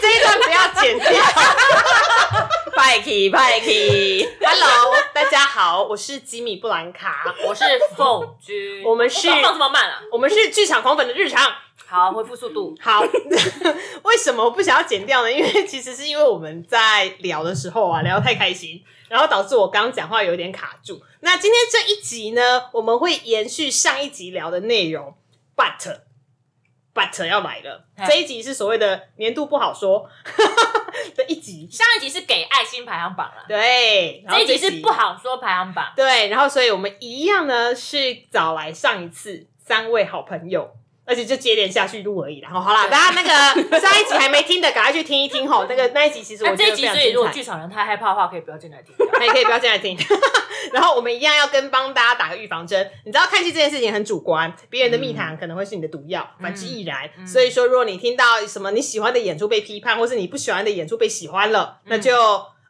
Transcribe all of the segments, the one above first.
这一段不要剪掉。派克派克，Hello，大家好，我是吉米布兰卡，我是凤君，我们是放这么慢啊？我们是剧场狂粉的日常。好，恢复速度。好，为什么我不想要剪掉呢？因为其实是因为我们在聊的时候啊，聊得太开心，然后导致我刚刚讲话有点卡住。那今天这一集呢，我们会延续上一集聊的内容，but but 要来了，这一集是所谓的年度不好说的一集。上一集是给爱心排行榜了，对，然后这一集是不好说排行榜。对，然后所以我们一样呢是找来上一次三位好朋友，而且就接连下去录而已啦。然后好啦，大家那个 上一集还没听的，赶快去听一听吼。那个那一集其实我觉得非常这一集所以如果，剧场人太害怕的话，可以不要进来听。那也可以不要进来听。然后我们一样要跟帮大家打个预防针。你知道看戏这件事情很主观，别人的蜜糖可能会是你的毒药，反之亦然。所以说，如果你听到什么你喜欢的演出被批判，或是你不喜欢的演出被喜欢了，那就。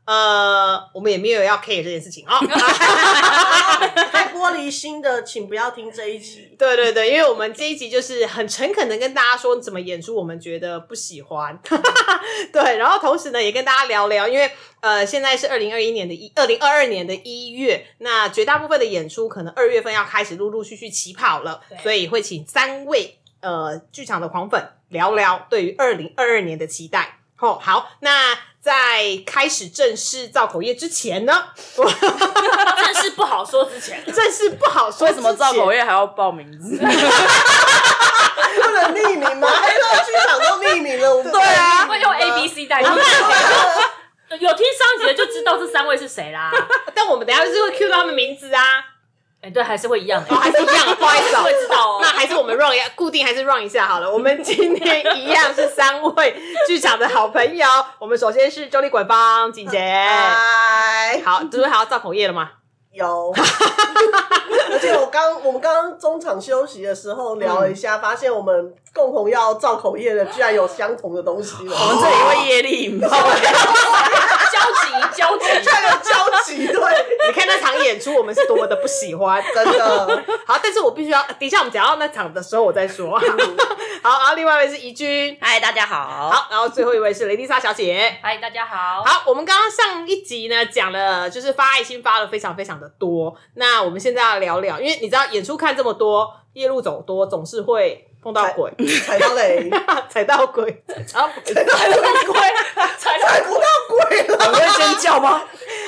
呃，我们也没有要 care 这件事情哦。太玻璃心的，请不要听这一集。对对对，因为我们这一集就是很诚恳的跟大家说怎么演出，我们觉得不喜欢。对，然后同时呢，也跟大家聊聊，因为呃，现在是二零二一年的一二零二二年的一月，那绝大部分的演出可能二月份要开始陆陆续续起跑了，所以会请三位呃剧场的狂粉聊聊对于二零二二年的期待。哦，好，那在开始正式造口业之前呢，我正式不好说之前，正式不好说为什么造口业？业还要报名字？不能匿名吗？哎，那剧场都匿名了，我们对啊会用 A B C 代替。有听上集的就知道这三位是谁啦。但我们等一下就是会 cue 到他们名字啊。哎，对，还是会一样的，哦，还是一样，不好意思哦会知道哦那还是我们 run 一下，固定还是 run 一下好了。我们今天一样是三位剧场的好朋友。我们首先是周立滚芳景杰，嗨，好，就是还要造口业了吗？有。而且我刚我们刚刚中场休息的时候聊了一下，发现我们共同要造口业的，居然有相同的东西了。我们这里会业力引爆，交集交集。居然有交集，对，你看那场演出，我们是多么的不喜欢。真的。好，但是我必须要，等一下我们讲到那场的时候我再说。好，然后另外一位是怡君，嗨，大家好。好，然后最后一位是雷蒂莎小姐。嗨，大家好。好，我们刚刚上一集呢讲了，就是发爱心发了非常非常的多。那我们现在要聊聊，因为你知道演出看这么多，夜路走多，总是会碰到鬼，踩到雷，踩到鬼，踩到鬼，踩到鬼，踩不到鬼了。你会尖叫吗？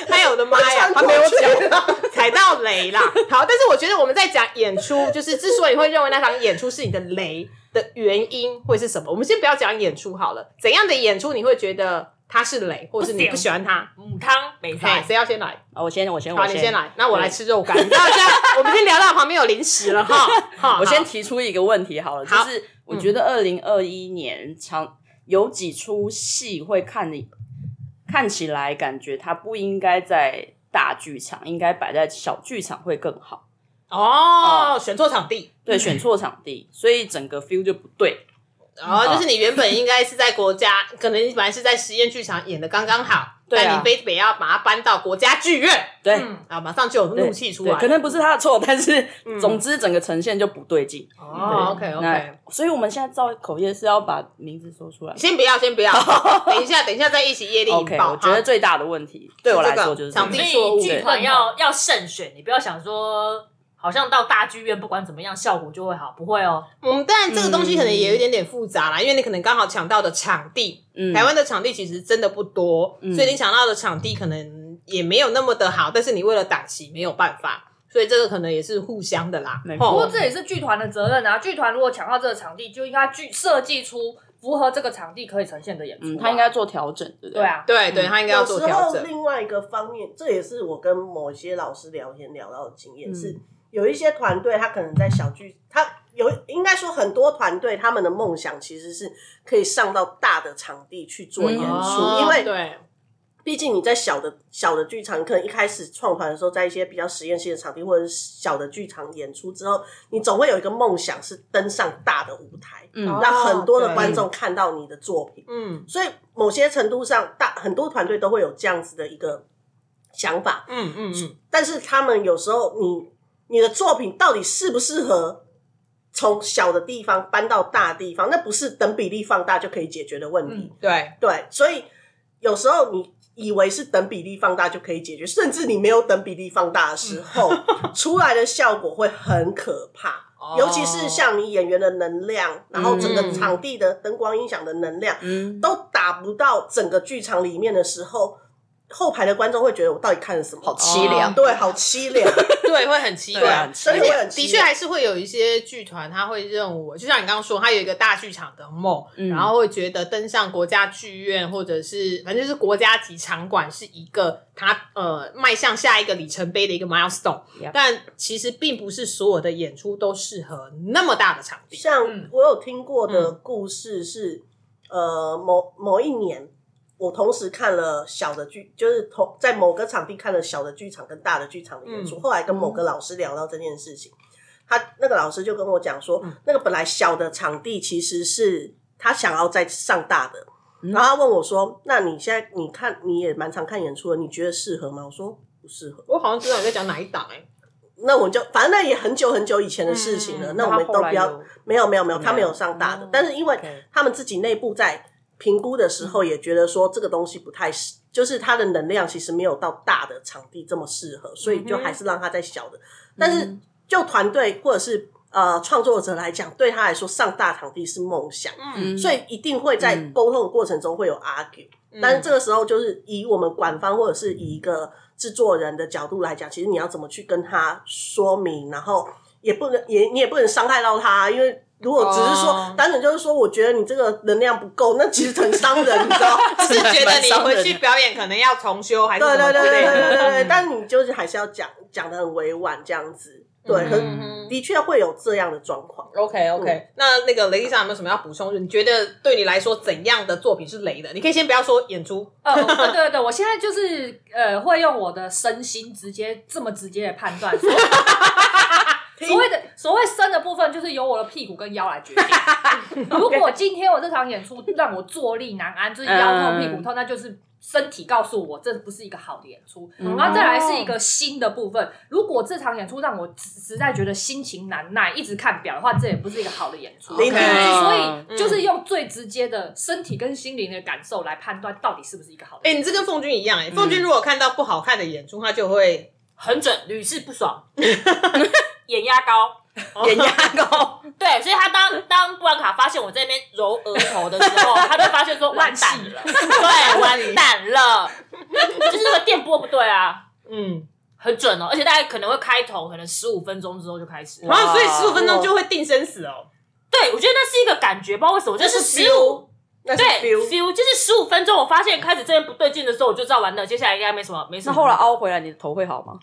哎呦我的妈呀，他没有讲，踩到雷啦。好，但是我觉得我们在讲演出，就是之所以会认为那场演出是你的雷的原因会是什么？我们先不要讲演出好了，怎样的演出你会觉得它是雷，或者是你不喜欢他？母汤没嘿，菜，谁要先来？啊，我先，我先，好，我你先来，那我来吃肉干。你知道这样，我们先聊到旁边有零食了哈。好我先提出一个问题好了，就是我觉得二零二一年常有几出戏会看你看起来感觉它不应该在大剧场，应该摆在小剧场会更好。哦，选错场地，对，选错场地，所以整个 feel 就不对。然后就是你原本应该是在国家，可能你本来是在实验剧场演的刚刚好，对啊但你非得要把它搬到国家剧院，对，嗯啊，马上就有怒气出来。可能不是他的错，但是总之整个呈现就不对劲。哦，OK 那 OK，所以我们现在造口业是要把名字说出来。先不要，先不要，等一下，等一下再一起业力引 OK，爆。我觉得最大的问题对我来说就是这场个所地错误以剧团要要慎选，你不要想说。好像到大剧院，不管怎么样，效果就会好，不会哦。嗯，当然这个东西可能也有一点点复杂啦，因为你可能刚好抢到的场地，嗯台湾的场地其实真的不多，所以你抢到的场地可能也没有那么的好，但是你为了档期没有办法，所以这个可能也是互相的啦。没吼不过这也是剧团的责任啊！剧团如果抢到这个场地，就应该剧设计出符合这个场地可以呈现的演出啊、嗯，他应该做调整，对不对？对，啊，对对，他应该要做有时候调整。另外一个方面，这也是我跟某些老师聊天聊到的经验，嗯是有一些团队他可能在小剧，他有应该说很多团队他们的梦想其实是可以上到大的场地去做演出，哦因为对，毕竟你在小的小的剧场，可能一开始创团的时候，在一些比较实验性的场地或者是小的剧场演出之后，你总会有一个梦想是登上大的舞台，嗯。让很多的观众看到你的作品。嗯。所以某些程度上，大很多团队都会有这样子的一个想法，嗯嗯嗯，但是他们有时候你你的作品到底适不适合从小的地方搬到大地方，那不是等比例放大就可以解决的问题。对，对，所以有时候你以为是等比例放大就可以解决，甚至你没有等比例放大的时候，出来的效果会很可怕。哦尤其是像你演员的能量，然后整个嗯场地的灯光音响的能量，嗯，都打不到整个剧场里面的时候，后排的观众会觉得我到底看了什么？好凄凉对，好凄凉。对，会很凄凉很。凄凉真的很的确还是会有一些剧团，他会认为，就像你刚刚说，他有一个大剧场的梦，嗯然后会觉得登上国家剧院或者是反正就是国家级场馆是一个他呃迈向下一个里程碑的一个 milestone，、但其实并不是所有的演出都适合那么大的场地。像嗯我有听过的故事是，呃，某某一年，我同时看了小的剧，就是同在某个场地看了小的剧场跟大的剧场的演出。嗯后来跟某个老师聊到这件事情，他那个老师就跟我讲说，嗯那个本来小的场地其实是他想要再上大的。嗯然后他问我说：“那你现在你看你也蛮常看演出的，你觉得适合吗？”我说：“不适合。我好像知道你在讲哪一档哎、”那我就反正那也很久很久以前的事情了。嗯那我们都不要没有没有没有，他没有上大的，哦但是因为他们自己内部在评估的时候，也觉得说这个东西不太适，就是它的能量其实没有到大的场地这么适合，所以就还是让它在小的。但是就团队或者是呃创作者来讲，对他来说上大场地是梦想，嗯。所以一定会在嗯。沟通的过程中会有 argue。但是这个时候，就是以我们管方或者是以一个制作人的角度来讲，其实你要怎么去跟他说明，然后也不能也你也不能伤害到他，因为如果只是说、哦单纯就是说，我觉得你这个能量不够，那其实很伤人，你知道？是觉得你回去表演可能要重修还是对对对对。对对但你就是还是要讲讲的很委婉这样子，对，的确会有这样的状况。OK OK，、那那个雷丽莎有没有什么要补充？你觉得对你来说怎样的作品是雷的？你可以先不要说演出，呃，对对对对，我现在就是呃，会用我的身心直接这么直接的判断。所谓的所谓身的部分，就是由我的屁股跟腰来决定。如果今天我这场演出让我坐立难安，就是腰痛、屁股痛，那就是身体告诉我这不是一个好的演出。然后再来是一个心的部分，如果这场演出让我实实在觉得心情难耐，一直看表的话，这也不是一个好的演出。所嗯以就是用最直接的身体跟心灵的感受来判断到底是不是一个好的哎、演出。你这跟凤君一样哎、凤君如果看到不好看的演出，他就会很准，屡试不爽，眼压高，眼压高，对，所以他当当布兰卡发现我在那边揉额头的时候，他就发现说完蛋了，对，完蛋了，就是那个电波不对啊，嗯，很准哦，而且大概可能会开头，可能十五分钟之后就开始。然后所以十五分钟就会定生死哦。对，我觉得那是一个感觉，不知道为什么，就是十五。对 feel，feel 就是十五分钟，我发现开始这边不对劲的时候，我就知道完了，接下来应该没什么，没什么。那后来凹回来，你的头会好吗？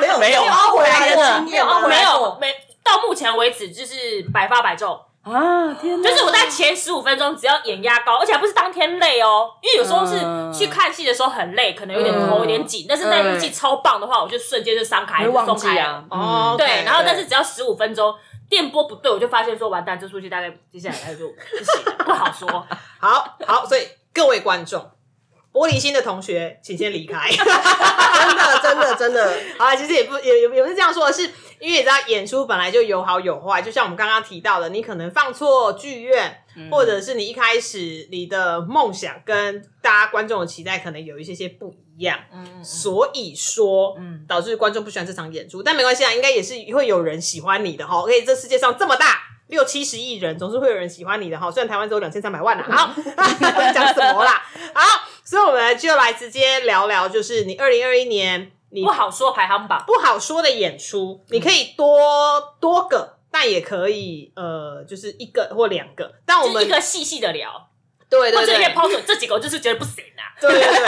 没 有没有。凹回来的经验吗，没有没到目前为止就是百发百中，啊，天哪！就是我在前十五分钟只要眼压高，而且还不是当天累哦，因为有。时候是嗯去看戏的时候很累，可能有。点头嗯有。点紧，但是那部戏超棒的话，我就瞬间就松开，松开。哦，对，然后但是是只要十五分钟电波不对，我就发现说完蛋，这出戏大概接下来就不行，不好说。好好，所以各位观众，玻璃心的同学，请先离开。真的真的真的，好啦，其实也不也也也不是这样说的，是因为你知道演出本来就有好有坏，就像我们刚刚提到的，你可能放错剧院，或者是你一开始你的梦想跟大家观众的期待可能有一些些不一样，嗯所以说，嗯导致观众不喜欢这场演出。但没关系啊，应该也是会有人喜欢你的哈。OK，这世界上这么大。六七十亿人，总是会有人喜欢你的哈。虽然台湾只有两千三百万啦，好，讲什么啦？好，所以我们就来直接聊聊，就是你二零二一年你不好说排行榜，不好说的演出，你可以多多个，但也可以呃，就是一个或两个。但我们一个细细的聊。对对对或者里面，抛出这几个，我就是觉得不行啊。对对对。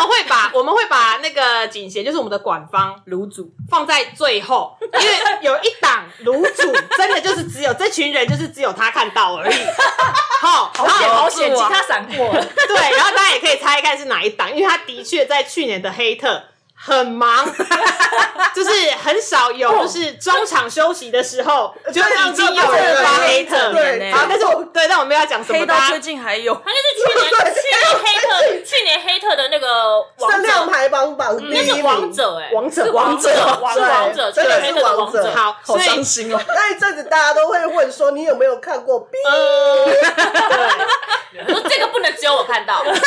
我们会把 我们会把那个锦贤，就是我们的管方卤煮放在最后，因为有一档卤煮，真的就是只有这群人，就是只有他看到而已。好，好险好险，其他闪过了。对，然后大家也可以猜一看是哪一档，因为他的确在去年的黑特很忙，就是很少有就是中场休息的时候 就已经有人发黑特。对好，但是我对，但我们要讲什么？黑到最近还有。他就是去年去年黑特去年黑特的那个王声量者，排行榜第一名，那是王者哎，王者王者，王是王者，真的是王者。者。好，好伤心哦。那一阵子大家都会问说，你有没有看过 B？我说这个不能只有我看到，他跟当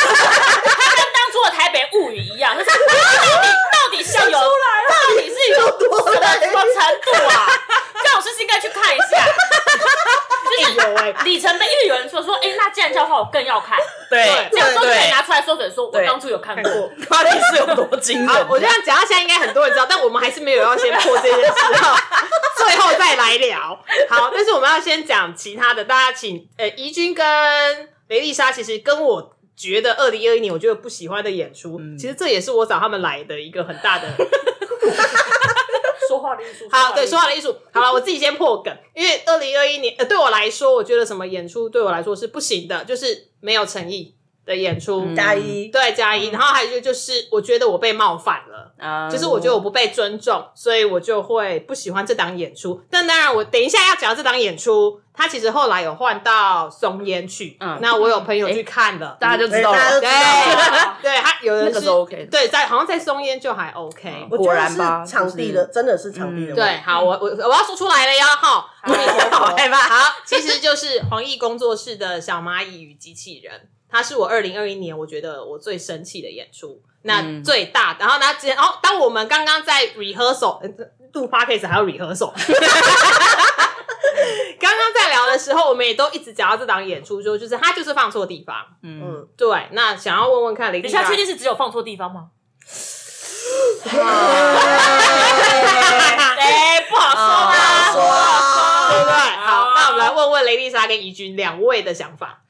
初的台北物语一样，就是到底是有到底是有有多什么累什么程度啊？这样我是不是应该去看一下？就是里程碑，因为有人说说，哎，那既然这样的话，我更要看。对这样说就可以拿出来说嘴，说我当初有看过。到底是有多惊好，人？我这样讲到现在应该很多人知道，但我们还是没有要先破这件事哈，最后再来聊。好，但是我们要先讲其他的，大家请呃，怡君跟雷丽莎，其实跟我。觉得二零二一年我觉得不喜欢的演出，其实这也是我找他们来的一个很大的说话的艺术。好，对，说话话的艺术。好了，我自己先破梗，因为二零二一年，呃，对我来说，我觉得什么演出对我来说是不行的，就是没有诚意的演出。嗯加一，对，加一。然后还有就是，我觉得我被冒犯了。啊就是我觉得我不被尊重，所以我就会不喜欢这档演出。但当然，我等一下要讲到这档演出，他其实后来有换到松烟去。嗯那我有朋友去看了，大家就知道了对 对，他有人是 OK 对，在好像在松烟就还 OK。果然吧是场地的，真的是场地的问题。对，好，我我我要说出来了呀，哈，好害怕。好，其实就是黄奕工作室的小蚂蚁与机器人，它是我二零二一年我觉得我最生气的演出。那嗯最大，然后呢，之前哦，当我们刚刚在 rehearsal 呃录 podcast 还要 rehearsal，刚刚在聊的时候，我们也都一直讲到这档演出，就就是他就是放错地方。嗯，嗯，对，那想要问问看，雷迪莎确定是只有放错地方吗？哎，不好说啊啦。对不对？好，那我们来问问雷丽莎跟怡君两位的想法，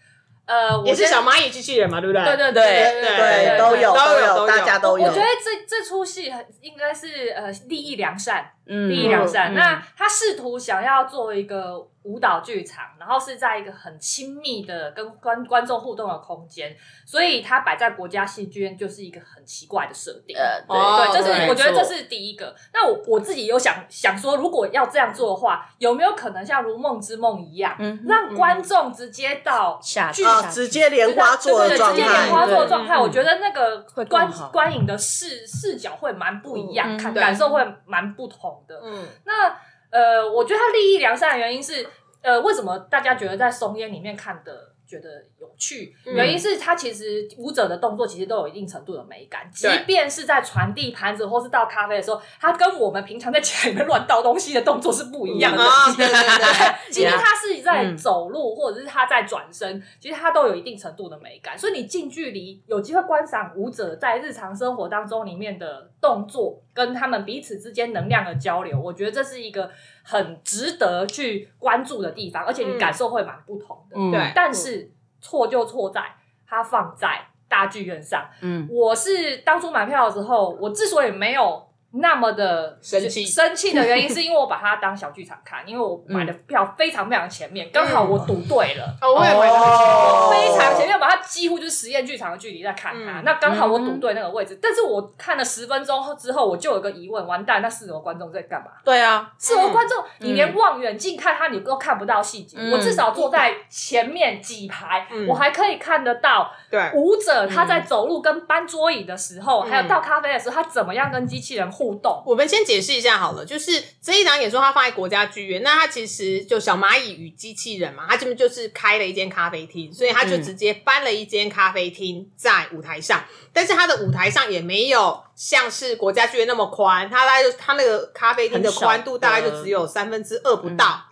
呃，我也是小蚂蚁机器人嘛，对不对？对对对对都有都有大家都有。我觉得这这出戏很应该是呃利益良善，嗯利益良善。嗯那他试图想要做一个舞蹈剧场，然后是在一个很亲密的跟观观众互动的空间，所以它摆在国家戏剧院就是一个很奇怪的设定。呃，哦对，这是我觉得这是第一个。那我我自己有想想说，如果要这样做的话，有没有可能像《如梦之梦》一样，让观众直接到剧下去啊，直接莲花座状态直接莲，花座的对状态，嗯我觉得那个观观影的视视角会蛮不一样，嗯看感受会蛮不同的。嗯，那呃，我觉得它利益良善的原因是，呃，为什么大家觉得在松烟里面看的觉得有趣？嗯原因是它其实舞者的动作其实都有一定程度的美感，即便是在传递盘子或是倒咖啡的时候，它跟我们平常在家里面乱倒东西的动作是不一样的。啊，对对对，其实他是在嗯走路，或者是他在转身，其实他都有一定程度的美感。所以你近距离有机会观赏舞者在日常生活当中里面的动作，跟他们彼此之间能量的交流，我觉得这是一个很值得去关注的地方，而且你嗯感受会蛮不同的。嗯对但是错就错在它放在大剧院上。嗯我是当初买票的时候，我之所以没有那么的生气。生气的原因，是因为我把它当小剧场看，因为我买的票非常非常前面，刚好我赌对了。哦，我也买到哦。非常前面把，它几乎就是实验剧场的距离在看它，嗯。那刚好我赌对那个位置，但是我看了十分钟后之后，我就有个疑问：完蛋，那四楼观众在干嘛？对啊，四楼观众，你连望远镜看他，你都看不到细节。嗯。我至少坐在前面几排，嗯。我还可以看得到对，舞者他在走路跟搬桌椅的时候，嗯。还有倒咖啡的时候，他怎么样跟机器人互动。我们先解释一下好了，就是这一档演出它放在国家剧院，那它其实就小蚂蚁与机器人嘛，它这边就是开了一间咖啡厅，所以它就直接搬了一间咖啡厅在舞台上，但是它的舞台上也没有像是国家剧院那么宽，它大概就它那个咖啡厅的宽度大概就只有三分之二不到，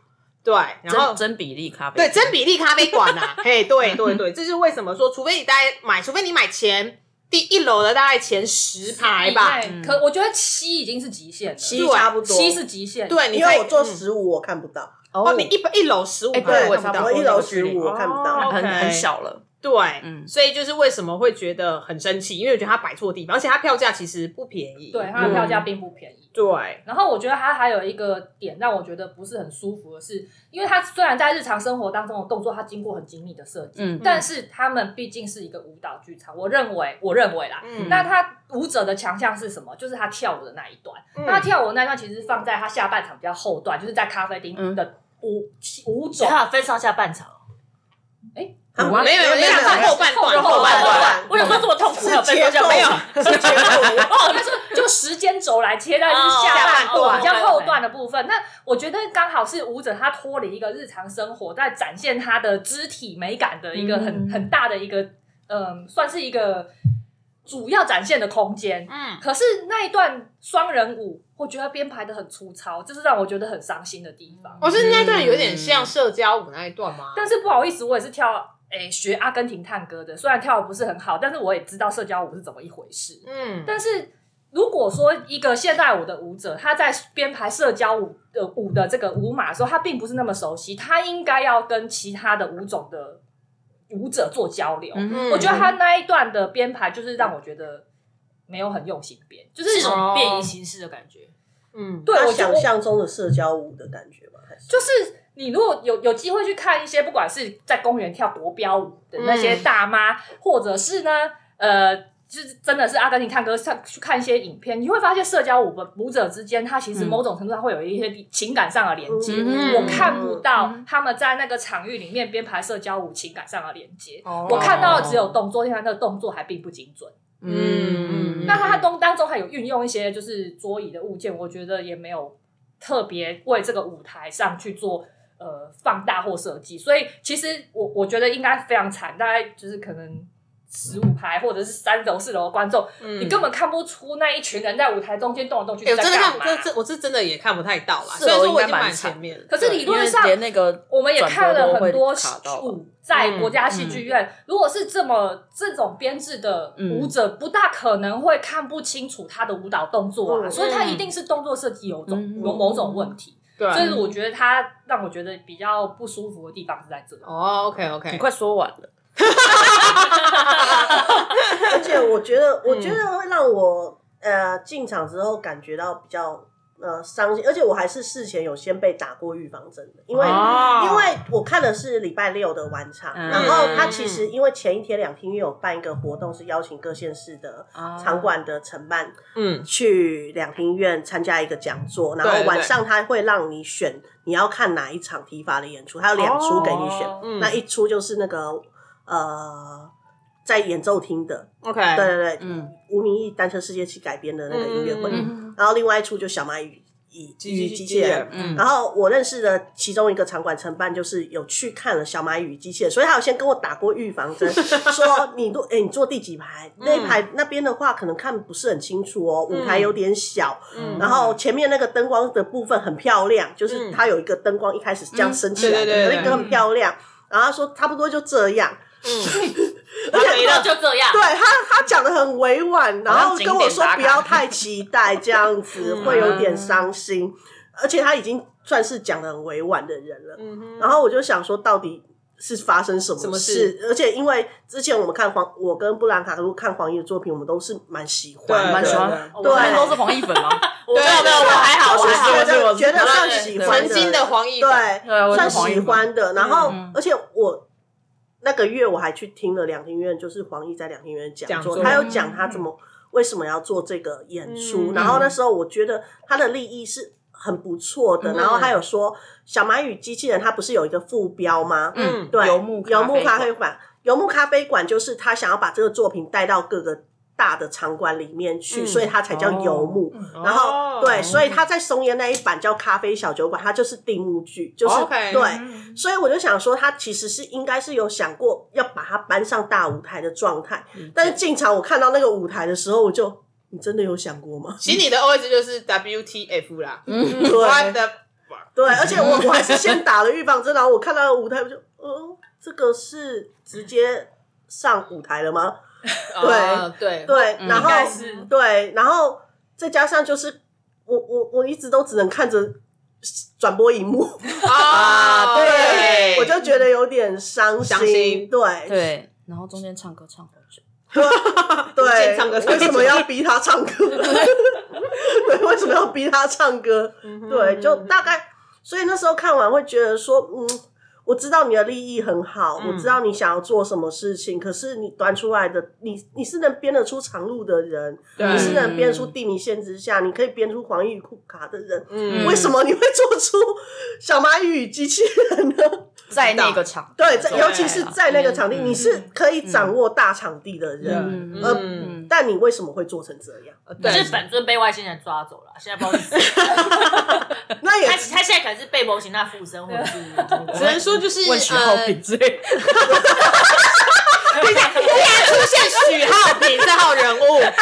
对，然后真真比例咖啡，对，真比例咖啡馆啊，嘿，对对对，这是为什么说，除非你大家买，除非你买前第一楼的大概前十排吧，可我觉得七已经是极限了，七差不多，七是极限。对，因为我坐嗯十五我看不到，哦，你一一楼十五哎排对我看不到。我一楼十五我看不到。哦很很小了，对，嗯所以就是为什么会觉得很生气，因为我觉得他摆错地方，而且他票价其实不便宜。对，它的票价并不便宜。对，然后我觉得它还有一个点让我觉得不是很舒服的是，因为它虽然在日常生活当中的动作，它经过很精密的设计，嗯但是他们毕竟是一个舞蹈剧场，我认为，我认为啦，嗯那他舞者的强项是什么？就是他跳舞的那一段。嗯那他跳舞的那一段其实放在他下半场比较后段，就是在咖啡厅嗯的舞舞种。还有分上下半场，啊没有没有，没有下半后半段，后半段段我想说这么痛苦，没有分是上下半结场，构，是结构。哦，那是就时间轴来切到就是下半哦段比较后段的部分。那我觉得刚好是舞者他脱离一个日常生活，在展现他的肢体美感的一个很、嗯很大的一个，嗯，算是一个主要展现的空间。嗯，可是那一段双人舞，我觉得编排的很粗糙，这是让我觉得很伤心的地方。我是那段有点像社交舞那一段吗？但是不好意思，我也是跳诶、学阿根廷探戈的，虽然跳的不是很好，但是我也知道社交舞是怎么一回事。嗯，但是如果说一个现代舞的舞者，他在编排社交舞的舞的这个舞码的时候，他并不是那么熟悉，他应该要跟其他的舞种的舞者做交流。嗯我觉得他那一段的编排，就是让我觉得没有很用心编，就是是一种变异形式的感觉。嗯，对我想象中的社交舞的感觉吧？还是就是你如果有有机会去看一些，不管是在公园跳国标舞的那些大妈，或者是呢，呃，就是真的是阿根廷探戈上去看一些影片，你会发现社交舞的舞者之间，他其实嗯某种程度上会有一些情感上的连接。嗯我看不到他们在那个场域里面编排社交舞情感上的连接，哦我看到的只有动作，因为他那个动作还并不精准。嗯那他当当中还有运用一些就是桌椅的物件，我觉得也没有特别为这个舞台上去做呃放大或设计，所以其实我我觉得应该非常惨，大概就是可能。十五排或者是三楼、四楼的观众，你根本看不出那一群人在舞台中间动来动去哎，我真的看，在干嘛。这这我是真的也看不太到啦。四虽然楼应该蛮说我已经蛮惨前面了，可是理论上连那个我们也看了很多转播都会卡到吧舞在国家戏剧院，如果是这么这种编制的舞者，不大可能会看不清楚他的舞蹈动作啊，嗯所以他一定是动作设计有种、嗯有某种问题。对所以我觉得他让我觉得比较不舒服的地方是在这里。哦，OK OK，你快说完了，而且我觉得，我觉得会让我呃进场之后感觉到比较呃伤心，而且我还是事前有先被打过预防针的，因为、哦因为我看的是礼拜六的晚场，嗯然后他其实因为前一天两厅院有办一个活动，是邀请各县市的场馆的承办嗯。去两厅院参加一个讲座，然后晚上他会让你选你要看哪一场提法的演出，他有两出给你选，哦嗯那一出就是那个呃在演奏厅的，，OK，对对对，嗯吴明义单车世界去改编的那个音乐会，嗯然后另外一出就小蚂蚁与机与机机器人然后我认识的其中一个场馆承办，就是有去看了《小蚂蚁与机器人》，所以他有先跟我打过预防针，说你坐，哎、你坐第几排？那一排那边的话，可能看不是很清楚哦，舞台有点小，嗯。然后前面那个灯光的部分很漂亮，就是嗯。它有一个灯光一开始是这样升起来的，那个很漂亮。然后他说差不多就这样，然 后没了就这样。对他，他讲的很委婉，然后跟我说不要太期待，这样子 嗯会有点伤心。而且他已经算是讲的很委婉的人了。嗯哼，然后我就想说，到底是发生什什么么事而且因为之前我们看黄，我跟布兰卡如果看黄奕的作品，我们都是蛮喜欢蛮喜欢对，我对们都是黄奕粉吗？我没有没有，我还好，我还好。觉得我是觉得算喜欢的曾经的黄奕粉对，对我是算喜欢的。然后嗯，而且我那个月我还去听了两厅院，就是黄奕在两厅院讲座，他有讲他怎么为什么要做这个演出。嗯然后那时候我觉得他的利益是很不错的。嗯然后他有说，小蚂蚁机器人它不是有一个副标吗？嗯对，游牧游牧咖啡馆，游牧咖啡馆就是他想要把这个作品带到各个大的场馆里面去，嗯。所以它才叫游牧。哦。然后对，所以他在松烟那一版叫咖啡小酒馆，它就是定目剧，就是、对。所以我就想说，他其实是应该是有想过要把它搬上大舞台的状态，但是进场我看到那个舞台的时候，我就你真的有想过吗？其实你的 OS 就是 WTF 啦，对。What the 对，而且我我还是先打了预防针，然后我看到舞台，我就呃，这个是直接上舞台了吗？哦对。对，然后对，然后再加上就是我我我一直都只能看着转播荧幕 啊对，我就觉得有点伤心，伤心。对。对，然后中间唱歌唱好久。对唱歌，为什么要逼他唱歌？对，为什么要逼他唱歌？嗯对，就大概，所以那时候看完会觉得说，嗯，我知道你的利益很好，嗯我知道你想要做什么事情，可是你端出来的，你你是能编得出长路的人，你是能编出地名限制下，你可以编出黄玉库卡的人，嗯。为什么你会做出小蚂蚁与机器人呢？在那个场，对，在尤其是在那个场地，嗯。你是可以掌握大场地的人，嗯，但你为什么会做成这样？对就是本尊被外星人抓走了，现在不知道是谁。那也他他现在可能是被模型那附身，或者是只能说就是问许浩呃平之类的。突然出现许浩平这号人物，真的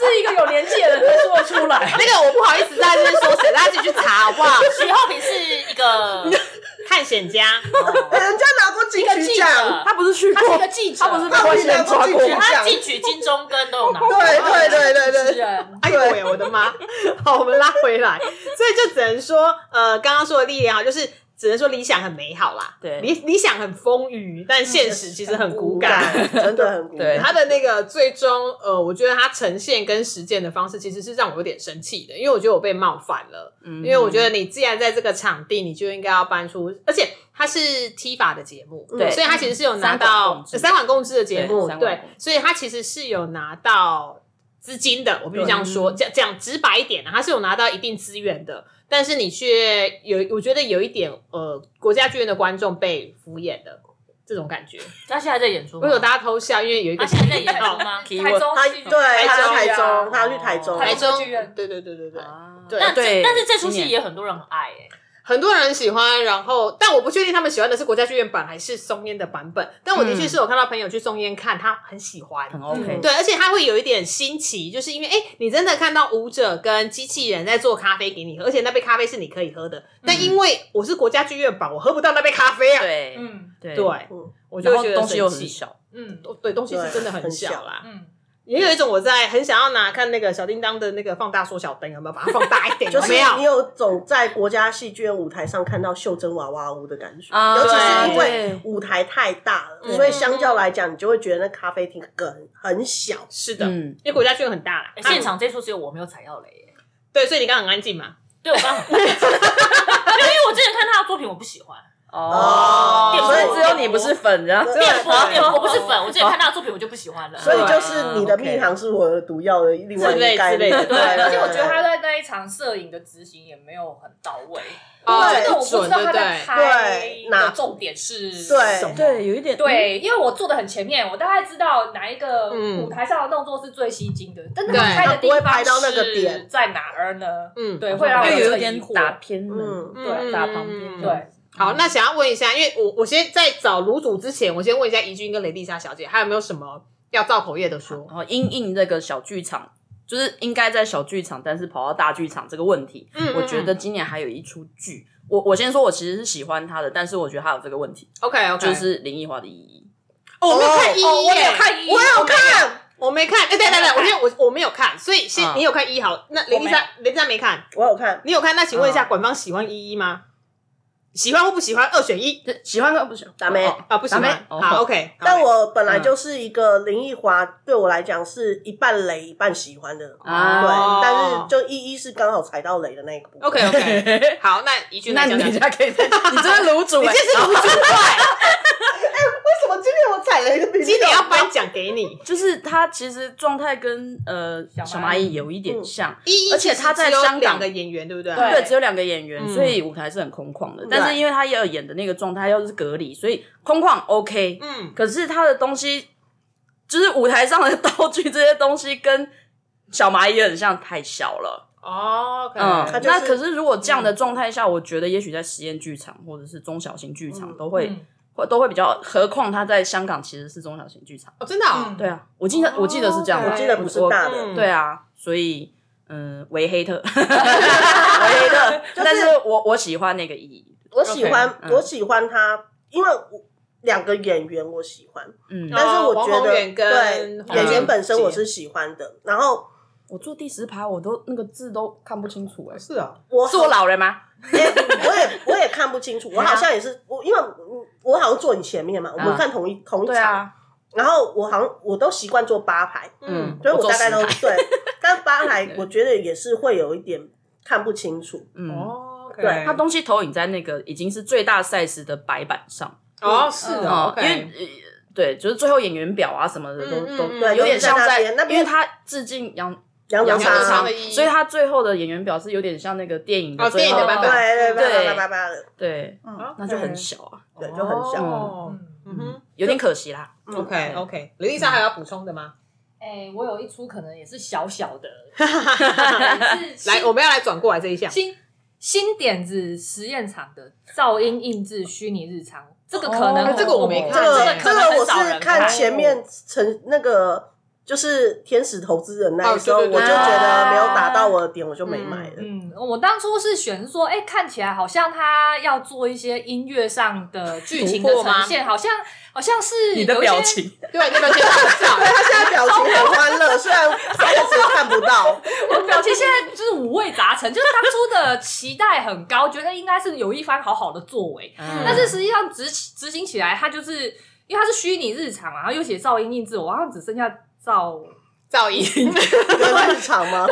是一个有年纪的人才说得出来。那个我不好意思在这边说谁，大家自己去查好不好？许浩平是一个探险家，哎 人家拿过金曲奖，他不是去他是一过，个记者，他不是被外星人抓过。吗？他进取金钟跟都有拿过。对对对对对，人，哎呦喂，我的妈！好，我们拉回来，所以就只能说，呃，刚刚说的历练好，就是只能说理想很美好啦，对。理理想很丰腴，但现实其实很骨感。真的很骨对感。他的那个最终，呃，我觉得他呈现跟实践的方式，其实是让我有点生气的，因为我觉得我被冒犯了。嗯。因为我觉得你既然在这个场地，你就应该要搬出，而且它是踢法的节目，对。所以它其实是有拿到三管共治。的节目，对所以它其实是有拿到资金的，我必须这样说，讲讲直白一点啊，它是有拿到一定资源的，但是你却有，我觉得有一点呃，国家剧院的观众被敷衍的这种感觉。他现在在演出吗为什么大家偷笑？因为有一个他现在在演出吗？台 中他对，他中去台啊中，他要去台中，台中剧院对对对对对，啊对但对，但是这出戏也很多人很爱哎。很多人喜欢，然后但我不确定他们喜欢的是国家剧院版还是松烟的版本。但我的确是有看到朋友去松烟看，他很喜欢。很 OK，对，而且他会有一点新奇，就是因为哎、诶你真的看到舞者跟机器人在做咖啡给你喝，而且那杯咖啡是你可以喝的。但因为我是国家剧院版，我喝不到那杯咖啡啊。对嗯对我就觉得东西又。很小，嗯对，东西是真的很小小啦。嗯，也有一种我在很想要拿看那个小叮当的那个放大缩小灯，有没有把它放大一点？就是没有你？有种在国家戏剧院舞台上看到袖珍娃娃屋的感觉，啊尤其是因为舞台太大了，嗯所以相较来讲，你就会觉得那咖啡厅很很小。是的，嗯，因为国家剧院很大啦。哎现场这出只有我没有踩到雷耶。对，所以你刚刚很安静嘛。对我刚刚很没有，因为我之前看他的作品我不喜欢。哦，所以只有你不是粉，然后电波对电波，我不是粉，我之前看他的作品我就不喜欢了。所以就是你的蜜糖是我的毒药的另外一类个概念。之类的对，而且我觉得他在那一场摄影的执行也没有很到位。哦我觉得我不知道他在拍对哪的重点是对什么。对，有一点对，因为我坐的很前面，我大概知道哪一个嗯舞台上的动作是最吸睛的，但他拍的地方拍到那个点是在哪儿呢？嗯对，会让我有点打偏门，嗯对打旁边，对，好，那想要问一下，因为我我先在找卤煮之前，我先问一下怡君跟雷丽莎小姐，还有没有什么要造口业的说？然后因应这个小剧场，就是应该在小剧场，但是跑到大剧场这个问题，嗯我觉得今年还有一出剧，我我先说，我其实是喜欢他的，但是我觉得他有这个问题，OK OK，就是林奕华的依依。哦我没有看一哦，我有看一，我有看，我没看，哎，对对对，我没有，我我没有看，所以先嗯。你有看一好，那雷丽莎雷丽莎没看，我有看，你有看？那请问一下，嗯。官方喜欢一一吗？喜欢或不喜欢，二选一？喜欢跟不喜欢，打没。哦啊，不喜欢。打。没。哦好，OK，但我本来就是一个林奕华，对我来讲是一半雷一半喜欢的。对，但是就一一是刚好踩到雷的那一个部。分。OK OK，好，那一句那你来讲讲。等一下可以再，你真的卤煮欸，你这是卤煮怪，为什么今天我踩雷的比你今年要颁奖给你。就是他其实状态跟呃小小蚂蚁有一点像，一一而且他在香港两个演员，对不对？对对，只有两个演员，嗯所以舞台是很空旷的。但是因为他要演的那个状态又是隔离，所以空旷 OK。嗯，可是他的东西，就是舞台上的道具这些东西跟小蚂蚁也很像，太小了。哦嗯，就是那可是如果这样的状态下，我觉得也许在实验剧场或者是中小型剧场嗯都会嗯会都会比较，何况他在香港其实是中小型剧场。哦，真的哦嗯，对啊，我记得我记得是这样，哦我记得不是大的，嗯对啊，所以嗯，维黑特，维黑特，但是我我喜欢那个意义，我喜欢我喜欢他，因为我两个演员我喜欢，嗯，但是我觉得对演员本身我是喜欢的。然后我坐第十排，我都那个字都看不清楚哎、是啊，我是我老人吗？欸我也我也看不清楚，我好像也是我，因为我我好像坐你前面嘛，我们看同一同一场，对啊，然后我好像我都习惯坐八排，嗯，所以我大概都我坐对，但八排我觉得也是会有一点看不清楚。嗯，哦，对。它东西投影在那个已经是最大 size 的白板上，哦是的嗯，因为呃对，就是最后演员表啊什么的都都嗯嗯嗯对有点像都在那在边那，边因为他致敬杨杨德杨德昌所以他最后的演员表是有点像那个电影的哦最后电影的版本。对对对对，八八的，对，嗯那就很小啊，对，就很小。哦嗯嗯哼有点可惜啦。，OK OK，林丽莎还有要补充的吗？哎，我有一出可能也是小小的，是 来，我们要来转过来这一项。新新点子实验场的噪音印制虚拟日常，这个可能这个我没看这个这个我是看前面成那个就是天使投资人那哦一时候，我就觉得没有打到我的点，我就没买了。嗯，我当初是选说，哎、看起来好像他要做一些音乐上的 剧情的呈现，好像好像是你的表情，对，那个介绍对他现在表情很欢乐，虽然暂时看不到。我表情现在就是五味杂陈，就是当初的期待很高，觉得应该是有一番好好的作为，嗯但是实际上执执行起来，它就是因为它是虚拟日常嘛，然后又写噪音印制，我好像只剩下噪噪音，的日常吗？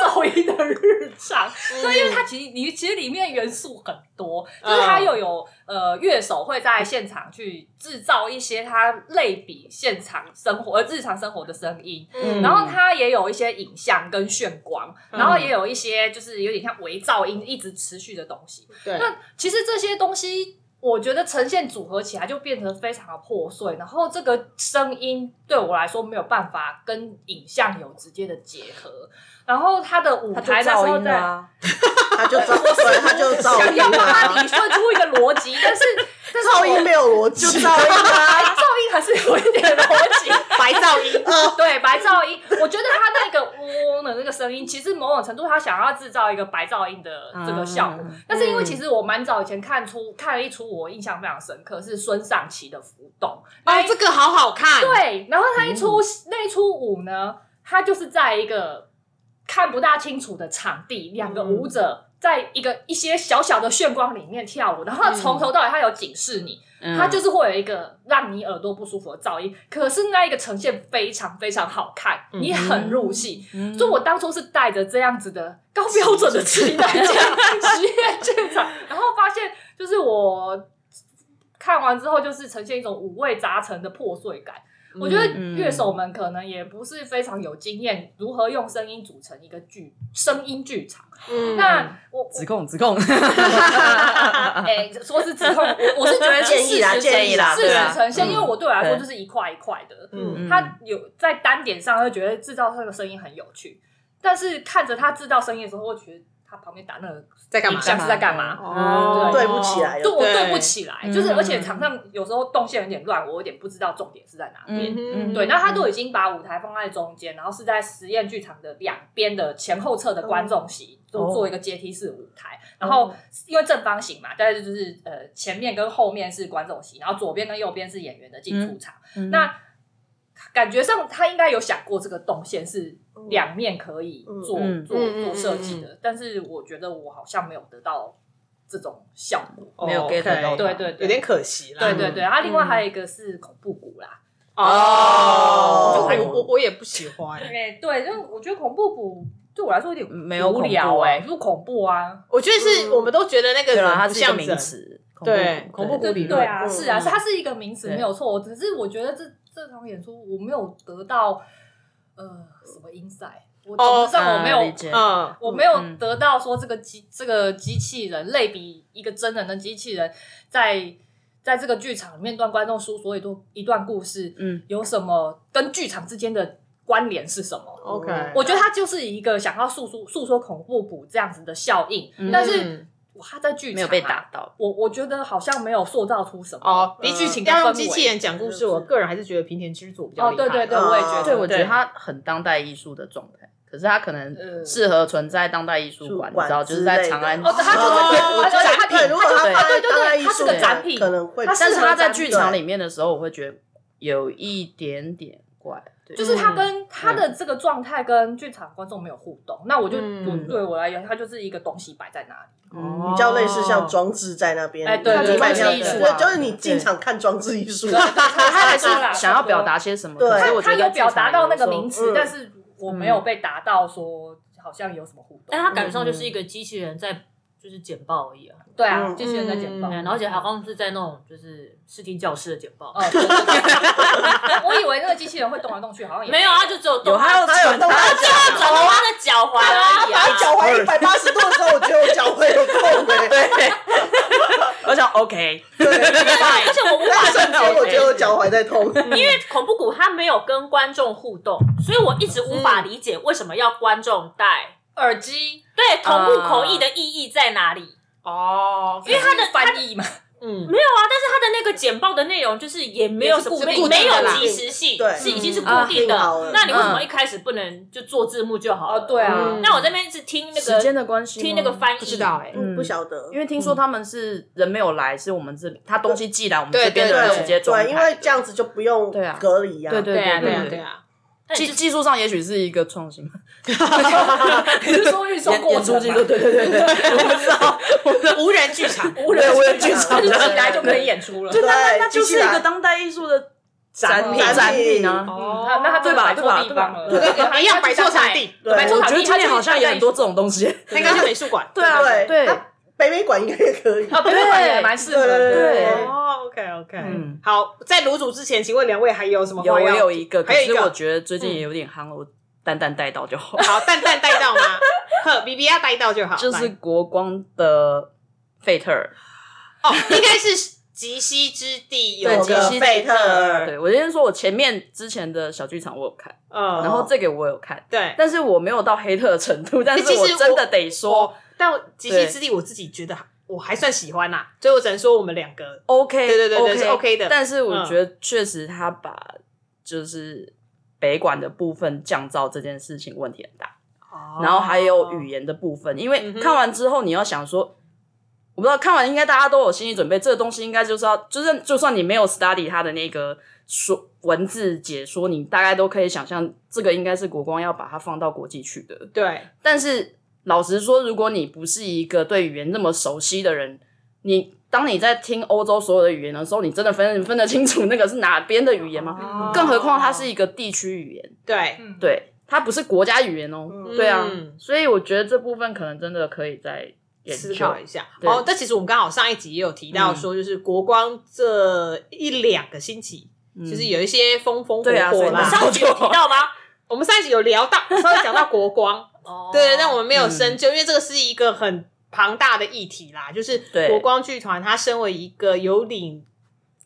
噪音的日常，所以，因为它其实你其实里面元素很多，就是它又有呃乐手会在现场去制造一些它类比现场生活、呃日常生活的声音，嗯。然后它也有一些影像跟炫光，然后也有一些就是有点像微噪音一直持续的东西。对，那其实这些东西，我觉得呈现组合起来就变得非常的破碎，然后这个声音对我来说没有办法跟影像有直接的结合。然后他的舞他就台那时候噪音在啊，他就噪，对，他就噪音想要把它啊理，顺出一个逻辑，但是 噪音没有逻辑，就噪音啊，噪音还是有一点逻辑。白噪音，对白噪音，我觉得他那个嗡嗡的那个声音，其实某种程度他想要制造一个白噪音的这个效果。嗯但是因为其实我蛮早以前看出看了一出我印象非常深刻，是孙尚奇的《浮动》。那哦，这个好好看，，对，然后他一出、那一出舞呢，他就是在一个看不大清楚的场地，两个舞者在一个一些小小的炫光里面跳舞，然后从头到尾他有警示你，嗯。它就是会有一个让你耳朵不舒服的噪音，可是那一个呈现非常非常好看，你很入戏。嗯。所以我当初是带着这样子的高标准的期待进实验剧场，然后发现就是我看完之后，就是呈现一种五味杂陈的破碎感。我觉得嗯乐手们可能也不是非常有经验，如何用声音组成一个剧声音剧场。嗯。那我指控指控，哎、说是指控，我我是觉得是建议啦事实建议啦事实呈现，嗯因为我对我来说就是一块一块的，嗯他有在单点上会觉得制造这个声音很有趣，但是看着他制造声音的时候，我觉得他旁边打那个在干嘛影？像是在干嘛？哦，对不起来了。对我对对不起来，就是而且场上有时候动线有点乱，我有点不知道重点是在哪边。嗯对，那他都已经把舞台放在中间，然后是在实验剧场的两边的前后侧的观众席，都做一个阶梯式舞台。然后因为正方形嘛，但是就是呃前面跟后面是观众席，然后左边跟右边是演员的进出场。那感觉上他应该有想过这个动线是两面可以做、嗯做做设计的，但是我觉得我好像没有得到这种效果。没有 get 到对对对。有点可惜啦。对对对，啊，另外还有一个是恐怖谷啦。哦，哦。我我我也不喜欢。哎，对，就我觉得恐怖谷对我来说有点没有无聊哎，不恐怖啊。我觉得是我们都觉得那个对啦，人它是一个名词，对。恐怖对谷理论对啊，嗯是啊，它是一个名词对。没有错，只是我觉得这这场演出我没有得到呃什么 insight，我总哦之上我没有我没有嗯得到说这个机这个机器人类比一个真人的机器人在在这个剧场里面段观众诉说一段一段故事，嗯，有什么跟剧场之间的关联是什么？OK，我觉得它就是一个想要诉说诉说恐怖谷这样子的效应，嗯。但是哇他在剧场、啊、没有被打到。我我觉得好像没有塑造出什么哦，比剧情要用机器人讲故事，我个人还是觉得平田之作比较哦，厉害。对对对，我也觉得，对，我觉得他很当代艺术的状态，可是他可呃能适合存在当代艺术馆，你知道，就是在长安哦，他就是哦它就是它对，如果他对对对当代艺它是个展品可能会，但是他在剧场里面的时候，我会觉得有一点点怪。就是他跟他的这个状态跟剧场观众没有互动，那我就对我来讲，他就是一个东西摆在那里。嗯比较类似像装置在那边，哎对装置艺术就是你进场看装置艺术，他还是想要表达些什么，对他有表达到那个名名词，嗯但是我没有被达到说好像有什么互动。但他感觉上就是一个机器人在就是简报而已啊，对啊，嗯机器人在简报。嗯，然后而且好像是在那种就是视听教室的简报，哦，对对对 我以为那个机器人会动来动去，好像也没有啊，就只有动有还有他有动他他只有转动他的脚踝而已把啊。脚踝一百八十度的时候，我觉得我脚踝有痛哎，对，我想 OK，对，而且我无法那一瞬间我觉得我脚踝在痛，因为恐怖谷它没有跟观众互动，所以我一直无法理解为什么要观众戴。耳机。对，同步口译的意义在哪里？哦，因为它的翻译嘛，嗯。没有啊，但是它的那个简报的内容就是也没有什么没有啦及时性，对。是已经是固嗯定的。那你为什么一开始不能就做字幕就好了？哦，对啊。嗯，那我这边是听那个时间的关系，听那个翻译，不知道不晓得，因为听说他们是人没有来，是我们这里他东西寄来，我们这边的人直接装对，因为这样子就不用隔离呀，对对对啊，对啊，对。对啊，技技术上也许是一个创新，你是说运送过演出程吗，对对对对，我不知道，无人剧场，无人无人剧场。就起来就可以演出了。对那那那就是一个当代艺术的展品。品。展品啊。哦那那他真的摆错对吧地方了，对吧。对对，一样摆错场地，对摆错场地我觉得今年好像也很多这种东西。那应该是美术馆。对啊，对北美馆应该也可以，啊，北美馆也蛮适合对对。对的。哦，OK OK，嗯。好，在卤煮之前，请问两位还有什么有我话要？有一个，可还有一个。是我觉得最近也有点夯了，我淡淡带到就好。好，蛋蛋带到吗？呵，B B 要带到就好。就是来国光的费特尔，哦，应该是极西之地有对个费特尔，对我先说，我前面之前的小剧场我有看，嗯，然后这个我有看，对，但是我没有到黑特的程度，但是我真的得说极其之地我自己觉得我还算喜欢呐，所以我只能说我们两个 OK，对对对对 OK 是 OK 的。但是我嗯。觉得确实他把就是北管的部分降噪这件事情问题很大，然后还有语言的部分，因为看完之后你要想说。我不知道看完应该大家都有心理准备，这个东西应该就是要，就是就算你没有 study 它的那个说文字解说，你大概都可以想象，这个应该是国光要把它放到国际去的。对，但是老实说，如果你不是一个对语言那么熟悉的人，你当你在听欧洲所有的语言的时候，你真的分分得清楚那个是哪边的语言吗？哦更何况它是一个地区语言，对，嗯，对，它不是国家语言哦。嗯对啊嗯，所以我觉得这部分可能真的可以再思考。一下。哦，但其实我们刚好上一集也有提到说，就是国光这一两个星期，其实有一些风风火火啦。上一集有提到吗？我们上一集有聊到，稍微讲到国光，哦对，但我们没有深究，因为这个是一个很庞大的议题啦。就是国光剧团，它身为一个有领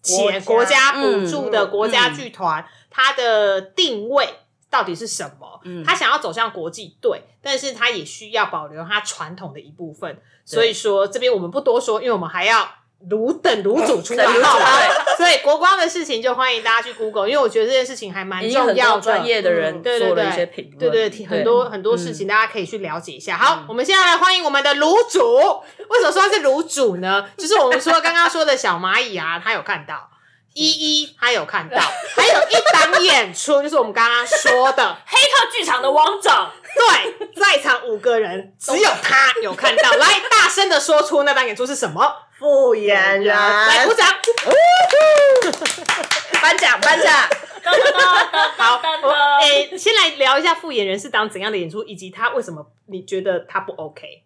钱国国家家补助的嗯国家剧团，它的定位到底是什么？嗯它想要走向国际，对，但是它也需要保留它传统的一部分。所以说，这边我们不多说，因为我们还要卤等卤煮出来等卤煮哈。所以国光的事情就欢迎大家去 Google，因为我觉得这件事情还蛮重要的。专业的人做了一些评论，对对，挺很多很多事情，嗯大家可以去了解一下。好，我们现在来欢迎我们的卤煮。为什么说它是卤煮呢？就是我们说刚刚说的小蚂蚁啊，他有看到。依依，他有看到，还有一档演出，就是我们刚刚说的，黑客剧场的王者，对，在场五个人，只有他有看到。来，大声的说出那档演出是什么？复演人，来，鼓掌。颁 奖颁奖，好，噔我噔诶、先来聊一下复演人是当怎样的演出，以及他为什么你觉得他不 OK？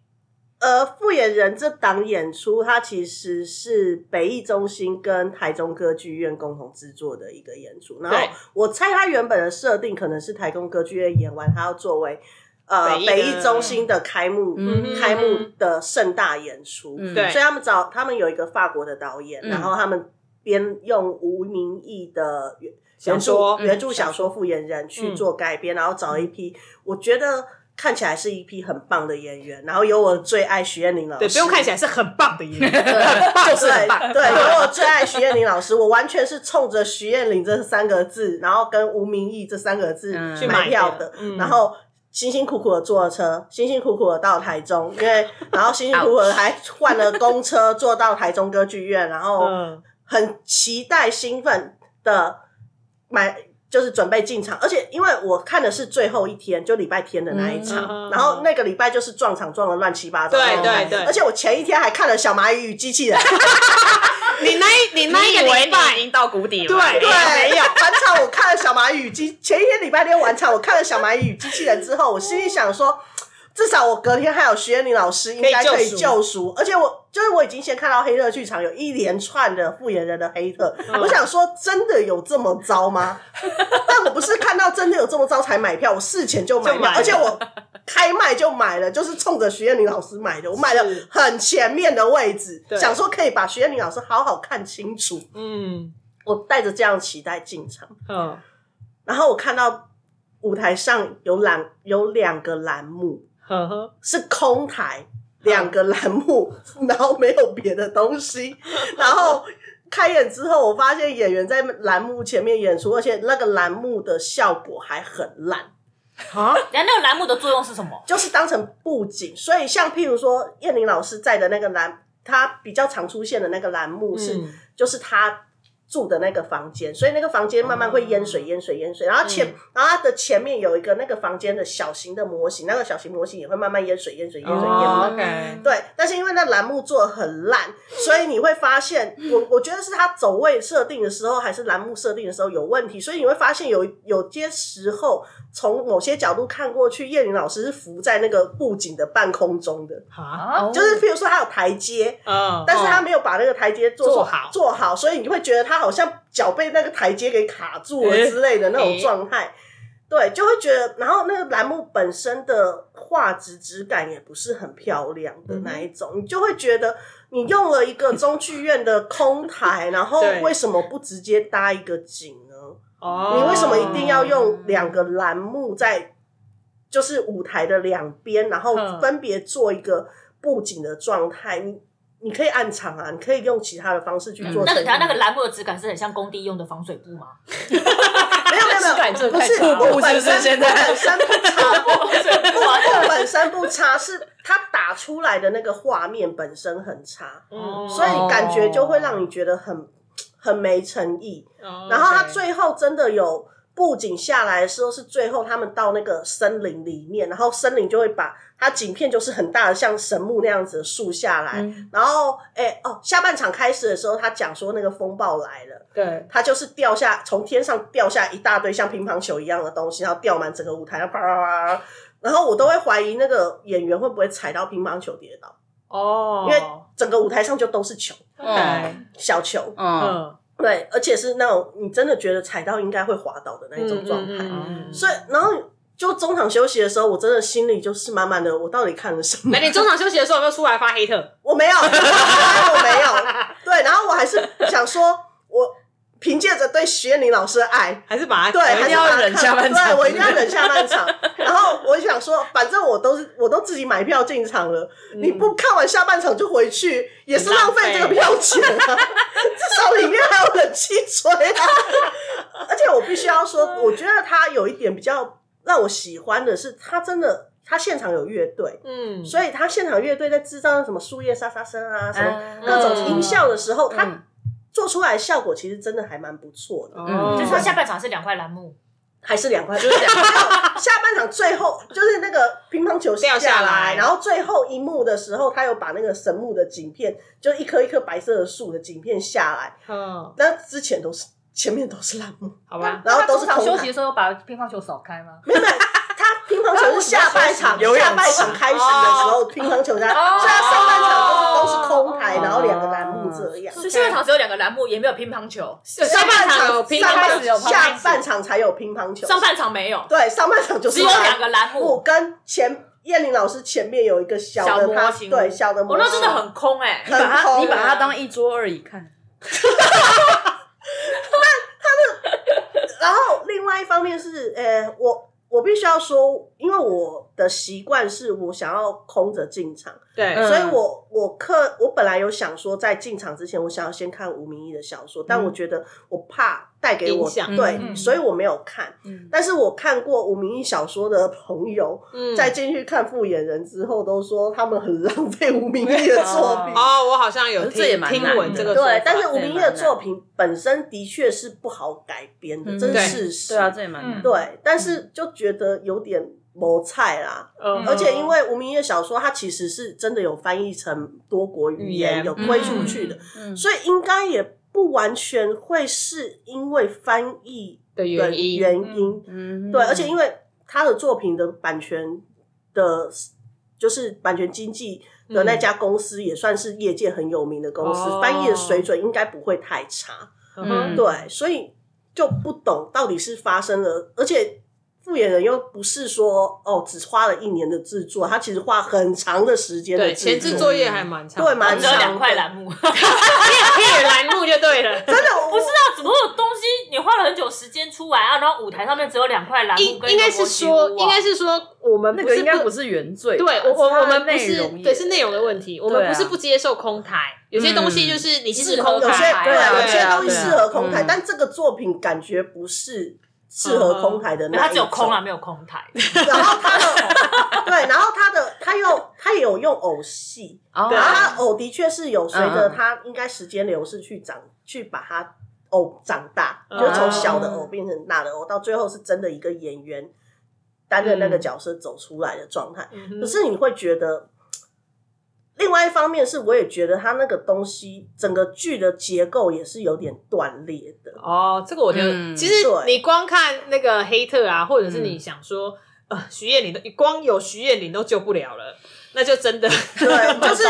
呃，复眼人这档演出，它其实是北艺中心跟台中歌剧院共同制作的一个演出。然后我猜它原本的设定可能是台中歌剧院演完，它要作为呃北艺中心的开幕、嗯。开幕的盛大演出。嗯。对。所以他们找他们有一个法国的导演，嗯。然后他们编用吴明义的原小说原著原著小说《复原人》去做改编，然后找一批我觉得看起来是一批很棒的演员，然后有我最爱徐艳玲老师，对，不用看起来是很棒的演员，就是很棒。对，有我最爱徐艳玲老师，我完全是冲着徐艳玲这三个字，然后跟吴明义这三个字嗯。去买票的，的嗯。然后。辛辛苦苦的坐车，辛辛苦苦的到台中，因为 然后辛辛苦苦的还换了公车坐到台中歌剧院，然后嗯，很期待、兴奋的买就是准备进场，而且因为我看的是最后一天，就礼拜天的那一场，嗯然后那个礼拜就是撞场撞的乱七八糟，对对对。而且我前一天还看了小蚂蚁与机器人，你那一你那一个礼拜已，经到谷底了？对对，没有晚场我看了小蚂蚁与机，前一天礼拜天晚场我看了小蚂蚁与机器人之后，我心里想说。至少我隔天还有徐艳玲老师应该可以可以救赎。救赎，而且我就是我已经先看到黑特剧场有一连串的复原人的黑特，嗯。我想说真的有这么糟吗？但我不是看到真的有这么糟才买票，我事前就买票，而且我开卖就买了，就是冲着徐燕玲老师买的，我买了很前面的位置，想说可以把徐燕玲老师好好看清楚。嗯。我带着这样期待进场，嗯，然后我看到舞台上有栏有两个栏目呵呵，是空台，两个栏目，然后没有别的东西，然后。开演之后，我发现演员在栏目前面演出，而且那个栏目的效果还很烂，啊，人家那个栏目的作用是什么？就是当成布景。所以像譬如说燕玲老师在的那个栏，他比较常出现的那个栏目是，嗯就是他住的那个房间，所以那个房间慢慢会淹水、淹水、淹水。然后前，嗯。然后它的前面有一个那个房间的小型的模型，那个小型模型也会慢慢淹水、淹水、淹水、淹哦水。，OK，对，但是因为那栏目做的很烂，所以你会发现，我我觉得是他走位设定的时候，还是栏目设定的时候有问题，所以你会发现有有些时候从某些角度看过去，叶玲老师是浮在那个布景的半空中的，啊，就是譬如说他有台阶，嗯，但是他没有把那个台阶做做好。做好，所以你会觉得他好像脚被那个台阶给卡住了之类的那种状态。对，就会觉得，然后那个栏目本身的画质质感也不是很漂亮的那一种，你就会觉得你用了一个中剧院的空台，然后 为什么不直接搭一个景呢？哦你为什么一定要用两个栏目在就是舞台的两边，然后嗯分别做一个布景的状态？你你可以暗藏啊，你可以用其他的方式去做那个呈现。它那个栏目的质感是很像工地用的防水布吗？没有没有没有，不是真的太差了布本身是不是现在布本身不差，防水布啊，布本身不差，是它打出来的那个画面本身很差，嗯所以感觉就会让你觉得很很没诚意。哦然后它最后真的有布景下来的时候，是最后他们到那个森林里面，然后森林就会把它景片就是很大的像神木那样子的树下来，嗯。然后哎、哦，下半场开始的时候，他讲说那个风暴来了。对，他就是掉下从天上掉下一大堆像乒乓球一样的东西，然后掉满整个舞台，啪啪啪啪，然后我都会怀疑那个演员会不会踩到乒乓球跌倒，哦，因为整个舞台上就都是球，嗯小球，嗯，嗯对，而且是那种你真的觉得踩到应该会滑倒的那一种状态。嗯所以，然后就中场休息的时候，我真的心里就是满满的，我到底看了什么那？你中场休息的时候有没有出来发黑特？我没有，我没有。对，然后我还是想说，我凭借着对徐彦霖老师的爱，还是把它对，还是把它看忍下半场对我一定要忍下半场。然后我想说，反正我都是我都自己买票进场了，你不看完下半场就回去，也是浪费这个票钱啊。至少里面还有冷气吹啊。而且我必须要说，我觉得他有一点比较让我喜欢的是，他真的他现场有乐队。嗯，所以他现场乐队在制造什么树叶沙沙声啊，什么嗯各种音效的时候，他嗯做出来的效果其实真的还蛮不错的。嗯。就是它下半场是两块栏目，还是两块，就是两块。下半场最后就是那个乒乓球掉下下来。然后最后一幕的时候，他有把那个神木的景片，就一棵一棵白色的树的景片下来，嗯，那之前都是前面都是栏目，好吧，然后都是他中场休息的时候把乒乓球扫开吗？没有乓球是下半场，下半场开始的时候乒乓球在，所以他上半场都是都是空台，然后两个栏目这样。所以下半场只有两个栏目，也没有乒乓球，下半场有乒上半乓球，下半场才有乒乓球，上半场没有，对上半场就是只有两个栏目。跟前燕玲老师前面有一个小小的模型对小的模哦，型，那真的很空哎，你把它很你把它空当一桌而已看，那他的然后另外一方面是，呃，我我必须要说，因为我的习惯是我想要空着进场，对，嗯。所以我我课我本来有想说，在进场之前，我想要先看吴明义的小说，但我觉得我怕带给我影响对，嗯所以我没有看。嗯。但是我看过吴明义小说的朋友，嗯。在进去看《复眼人》之后，都说他们很浪费吴明义的作品。哦，我好像有听听闻这个，对，但是吴明义的作品本身的确是不好改编的，嗯这是事实。对啊，这也蛮难。对，但是就觉得有点谋菜啦。嗯，而且因为吴明月小说，它其实是真的有翻译成多国语语言，有推出去的，嗯所以应该也不完全会是因为翻译的的原因，原因。嗯对，而且因为他的作品的版权的，就是版权经济的那家公司，也算是业界很有名的公司，哦翻译的水准应该不会太差。对，所以就不懂到底是发生了，而且复演人又不是说哦只花了一年的制作，他其实花很长的时间的对，前置作业还蛮长，对蛮只有两块栏目，不知可以栏目就对了。真的我道怎么会有东西你花了很久时间出来啊，然后舞台上面只有两块栏目应应该是说，应该是说，我们那不是个应该不是原罪，对我我我们不是对是内容的问题，我们不是不接受空台，有些东西就是你是适合空有些台，对啊，有些东西适合空台，嗯。但这个作品感觉不是适合空台的那一种。只有空啊，没有空台。然后他的对，然后他的他又他有用偶戏，哦然后他偶的确是有随着他应该时间流逝去长，去把它偶长大，嗯就是从小的偶变成大的偶，到最后是真的一个演员担任那个角色走出来的状态。嗯可是你会觉得，另外一方面是，我也觉得他那个东西整个剧的结构也是有点断裂的。哦，这个我觉得，嗯其实你光看那个黑特啊，或者是你想说，呃，徐彦霖都光有徐彦霖都救不了了，那就真的 对，就是。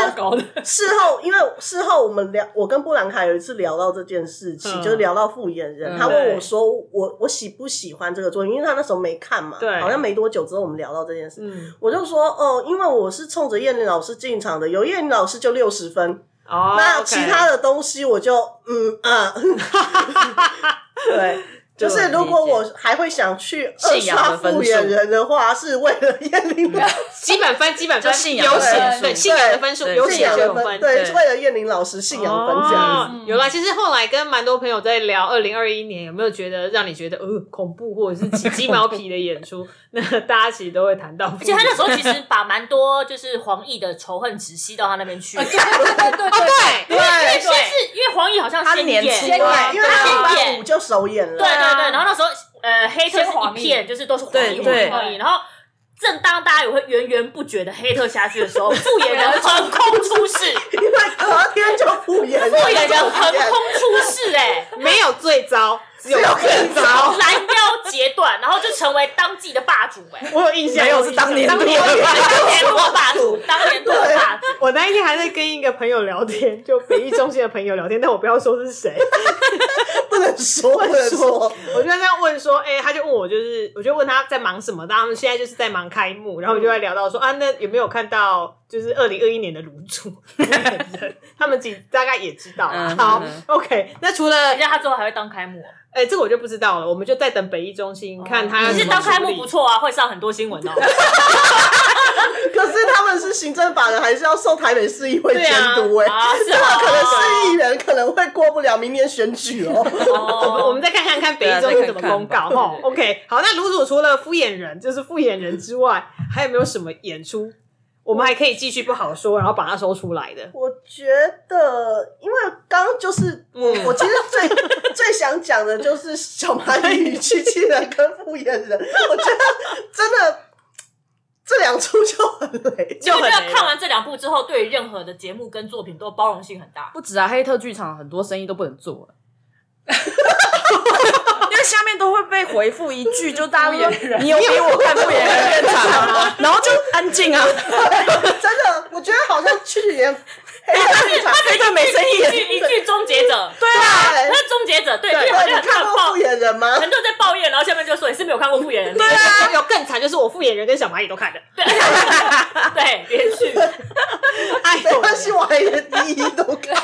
事后，因为事后我们聊，我跟布兰卡有一次聊到这件事情，嗯就是聊到复眼人，嗯他问我说我我喜不喜欢这个作品，因为他那时候没看嘛，对好像没多久之后我们聊到这件事，嗯，我就说哦，因为我是冲着叶玲老师进场的，有叶玲老师就六十分，哦，那其他的东西我就嗯啊，对。就是如果我还会想去二信仰刷复眼人的话，是为了 燕玲老师 基本分，基本分就信仰有写分数对信仰的分数有信仰的分，写就有分，对，是为了燕玲老师信仰分这样有啦。其实后来跟蛮多朋友在聊，二零二一年有没有觉得让你觉得呃恐怖或者是起鸡毛皮的演出？那大家其实都会谈到，而而且他那时候其实把蛮多就是黄奕的仇恨值吸到他那边去，对对对对 对对因为对先是因为黄奕好像他年轻因为他先礼拜演五就首演了，对对对，然后那时候呃黑特是一片就是都是黄奕对对黄衣，然后。正当大家也会源源不绝的黑特下去的时候，复眼人横空出世，因为隔天就复眼，复眼人横空出世、哎，没有最糟，只有更糟。更糟。拦腰截断，然后就成为当季的霸主、哎，我有印象，没有我是当年度当年度当年度的霸主，当年度的霸主，我那一天还在跟一个朋友聊天，就北艺中心的朋友聊天，但我不要说是谁。不能说，不能说。我就在那样问说，哎、他就问我，就是我就问他在忙什么，他们现在就是在忙开幕，然后我就在聊到说啊，那有没有看到就是二零二一年的卤煮？他们几大概也知道好嗯，OK，那除了人家他之后还会当开幕哦，哎、这个我就不知道了，我们就在等北艺中心看他其实当开幕不。错啊，会上很多新闻哦。可是他们是行政法人，还是要受台北市议会监督哎、这个可能哦市议员可能会过不了明年选举哦。我们我哦，们再看看看北艺中心怎么公告对啊再看看吧哈。OK，好，那卤煮除了敷衍人，就是敷衍人之外，还有没有什么演出我们还可以继续不好说，然后把它收出来的？我觉得，因为刚刚就是我，嗯我其实最最想讲的就是小蚂 蚁与机器人跟复眼人，我觉得真的这两出就很累。就觉很雷了得看完这两部之后，对于任何的节目跟作品都包容性很大。不止啊，黑特剧场很多生意都不能做了。因为下面都会被回复一句，就大家说你有比我看不眼人更惨吗？然后就安静啊，真的，我觉得好像去年黑暗剧场，黑特没生一意。句一句终结者，对啊，对他是终结者，对，因为看过复，眼人吗？很多人在抱怨，然后下面就说你是没有看过复眼人，对啊，有更惨，就是我敷衍人跟小蚂蚁都看的。对，连续，哎呦，没关系，我还一一都看。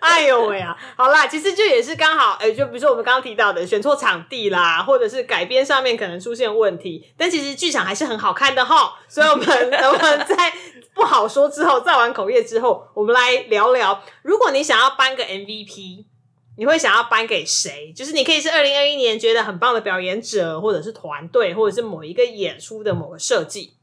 哎呦喂啊！好啦，其实就也是刚好，哎、就比如说我们刚刚提到的选错场地啦，或者是改编上面可能出现问题，但其实剧场还是很好看的哈。所以我们 我们在不好说之后，造完口业之后，我们来聊聊，如果你想要颁个 MVP。你会想要颁给谁？就是你可以是二零二一年觉得很棒的表演者，或者是团队，或者是某一个演出的某个设计。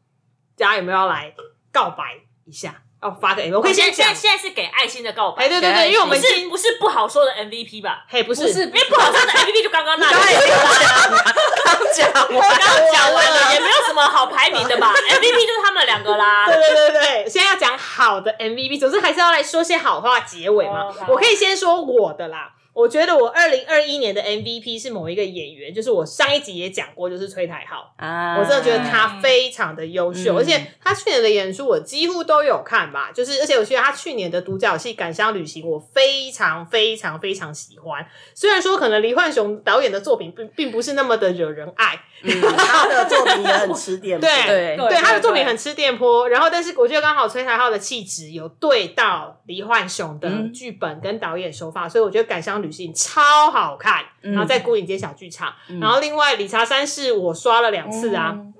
大家有没有要来告白一下？要发个 MVP？我可以先现在。现在是给爱心的告白，哎，对对对，因为我不们今是不是不好说的 MVP 吧？嘿不是不是因为不好说的 MVP 就刚刚那里，刚讲我刚刚讲完了，也没有什么好排名的吧？MVP 就是他们两个啦。对对对对，现在要讲好的 MVP，总之还是要来说些好话结尾嘛。我可以先说我的啦。我觉得我二零二一年的 MVP 是某一个演员，就是我上一集也讲过，就是崔台浩。啊。我真的觉得他非常的优秀，嗯。而且他去年的演出我几乎都有看吧，就是而且我觉得他去年的独角戏《感伤旅行》我非常非常非常喜欢。虽然说可能黎焕雄导演的作品并并不是那么的惹人爱，他的作品也很吃电对对对，他的作品很吃电波，然后但是我觉得刚好崔台浩的气质有对到黎焕雄的嗯。剧本跟导演手法，所以我觉得《感伤旅行》超好看，嗯。然后在孤影街小剧场，然后另外理查三世我刷了两次啊。嗯。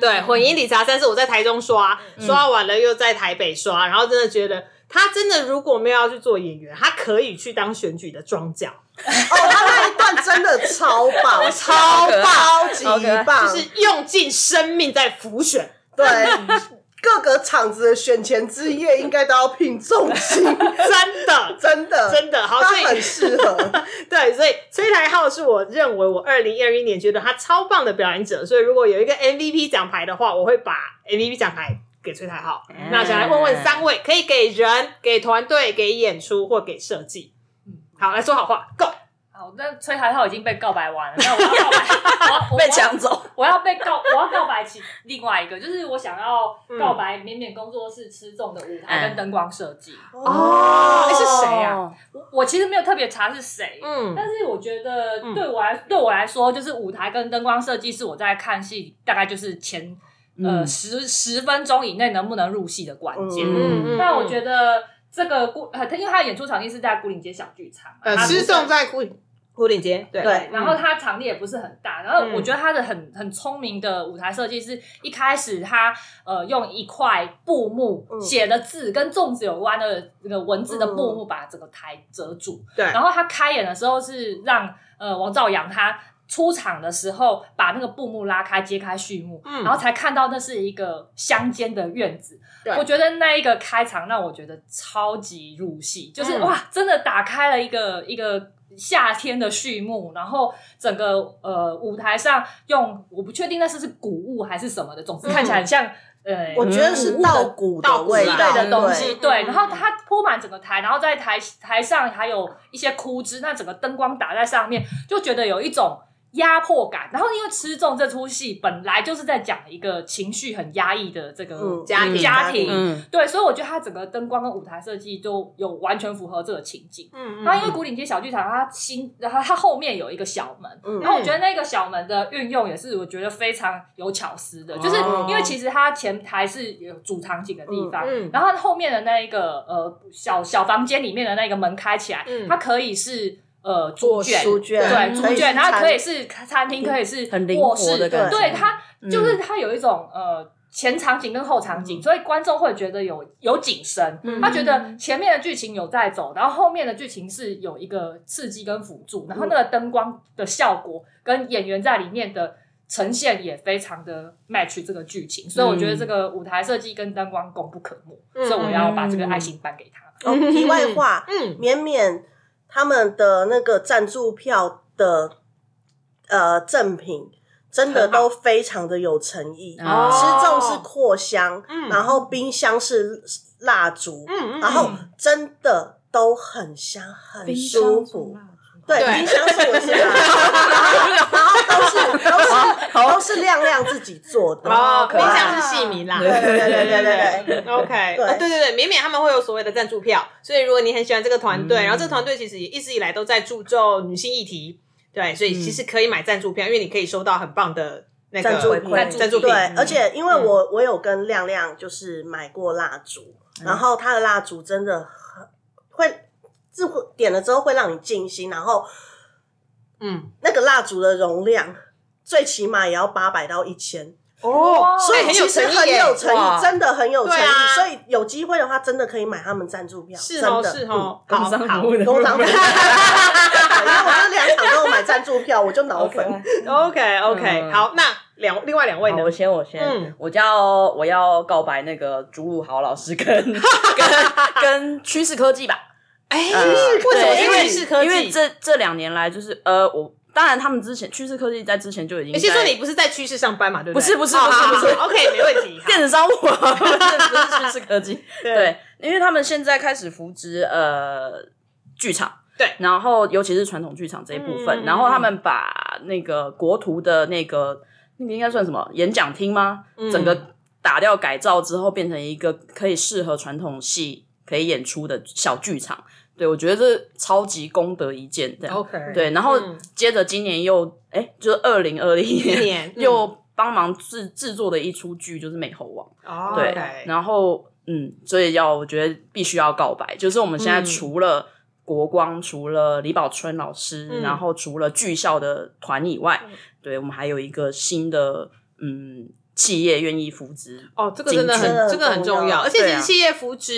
对，混音理查三是我在台中刷，刷完了又在台北刷，然后真的觉得他真的如果没有要去做演员，他可以去当选举的庄脚，哦，他那一段真的超棒，超超级棒，就是用尽生命在浮选。对。各个场子的选前之夜应该都要聘重金，真的，真的真的好，他所以很适合。对，所以崔台浩是我认为我二零二一年觉得他超棒的表演者，所以如果有一个 MVP 奖牌的话，我会把 MVP 奖牌给崔台浩。那想来问问三位，可以给人、给团队、给演出或给设计。好，来说好话，Go。好，那崔台浩已经被告白完了，那我要告白，我要我被抢走，我要被告，我要告白起另外一个，就是我想要告白绵绵工作室吃重的舞台跟灯光设计。哦。诶是谁啊？我我其实没有特别查是谁，嗯。但是我觉得对我来、对我来说，就是舞台跟灯光设计是我在看戏大概就是前、呃嗯十十分钟以内能不能入戏的关键。嗯那我觉得这个孤呃，他因为他的演出场地是在古岭街小剧场嘛，呃，吃重在孤孤岭街，对。对然后它场地也不是很大，然后嗯。我觉得它的很很聪明的舞台设计是一开始它呃用一块布幕嗯。写的字跟粽子有关的那个文字的布幕把整个台遮住，对。然后他开演的时候是让呃王兆阳他。出场的时候，把那个布幕拉开，揭开序幕，嗯。然后才看到那是一个乡间的院子。对。我觉得那一个开场让我觉得超级入戏，就是、嗯。哇，真的打开了一个一个夏天的序幕，然后整个呃舞台上用我不确定那是是谷物还是什么的，总之看起来很像、呃，我觉得是稻谷的味道对的东西，对然后它铺满整个台，然后在台台上还有一些枯枝，那整个灯光打在上面，就觉得有一种压迫感。然后因为《吃重》这出戏本来就是在讲一个情绪很压抑的这个嗯家庭家庭，嗯。对，所以我觉得它整个灯光跟舞台设计都有完全符合这个情景。嗯然后因为古岭街小剧场，它新，然后它后面有一个小门，嗯。然后我觉得那个小门的运用也是我觉得非常有巧思的，就是哦因为其实它前台是有主场景的地方，嗯嗯。然后它后面的那一个呃小小房间里面的那个门开起来，嗯。它可以是呃猪圈。书卷对，嗯猪圈，然后可以是餐厅，可以是很灵活卧室，的感觉对它嗯就是它有一种呃前场景跟后场景，所以观众会觉得有有景深，嗯他觉得前面的剧情有在走，然后后面的剧情是有一个刺激跟辅助，然后那个灯光的效果跟演员在里面的呈现也非常的 match 这个剧情，所以我觉得这个舞台设计跟灯光功不可没，嗯所以我要把这个爱心颁给他。哦，题外话，嗯绵绵他们的那个赞助票的呃赠品。真的都非常的有诚意，哦吃粽是扩香，嗯然后冰箱是蜡烛，嗯嗯然后真的都很香，很舒服。对，对。冰箱是我是 然后都是都是都是亮亮自己做的。哦，冰箱是戏迷啦，对对对对对 OK，对。哦对对对，绵绵他们会有所谓的赞助票，所以如果你很喜欢这个团队，嗯。然后这个团队其实也一直以来都在注重女性议题，对，所以其实可以买赞助票，因为你可以收到很棒的那个赞助嗯品赞助品，对，嗯而且因为我我有跟亮亮就是买过蜡烛，然后他的蜡烛真的很会点了之后会让你静心，然后嗯，那个蜡烛的容量最起码也要八百到一千。哦，所以其实很有诚意，真的很有诚意。所以有机会的话，真的可以买他们赞助票，是哦真的是哦，工好好商服务的工厂粉，因为我这两场都有买赞助票，我就脑粉。OK OK，嗯好，那两另外两位呢先，我先，嗯我叫我要告白那个朱武豪老师跟 跟跟趋势科技吧。哎，呃为什么因为是趋势科技？因为这这两年来，就是呃，我当然他们之前趋势科技在之前就已经在。你先说你不是在趋势上班嘛？对对？不是不是不是不是 OK，没问题。电子商务啊，不是趋势科技。对对，因为他们现在开始扶植呃剧场，对然后尤其是传统剧场这一部分，嗯然后他们把那个国图的那个那个应该算什么演讲厅吗？嗯整个打掉改造之后，变成一个可以适合传统戏可以演出的小剧场。对我觉得这超级功德一件，这样。OK，对，然后嗯接着今年又哎，就是二零二一一年 嗯又帮忙制制作的一出剧，就是《美猴王》。哦对然后嗯，所以要我觉得必须要告白，就是我们现在嗯除了国光，除了李宝春老师，嗯然后除了剧校的团以外，对我们还有一个新的嗯企业愿意扶植。哦，这个真的很这个很重要，而且其实企业扶植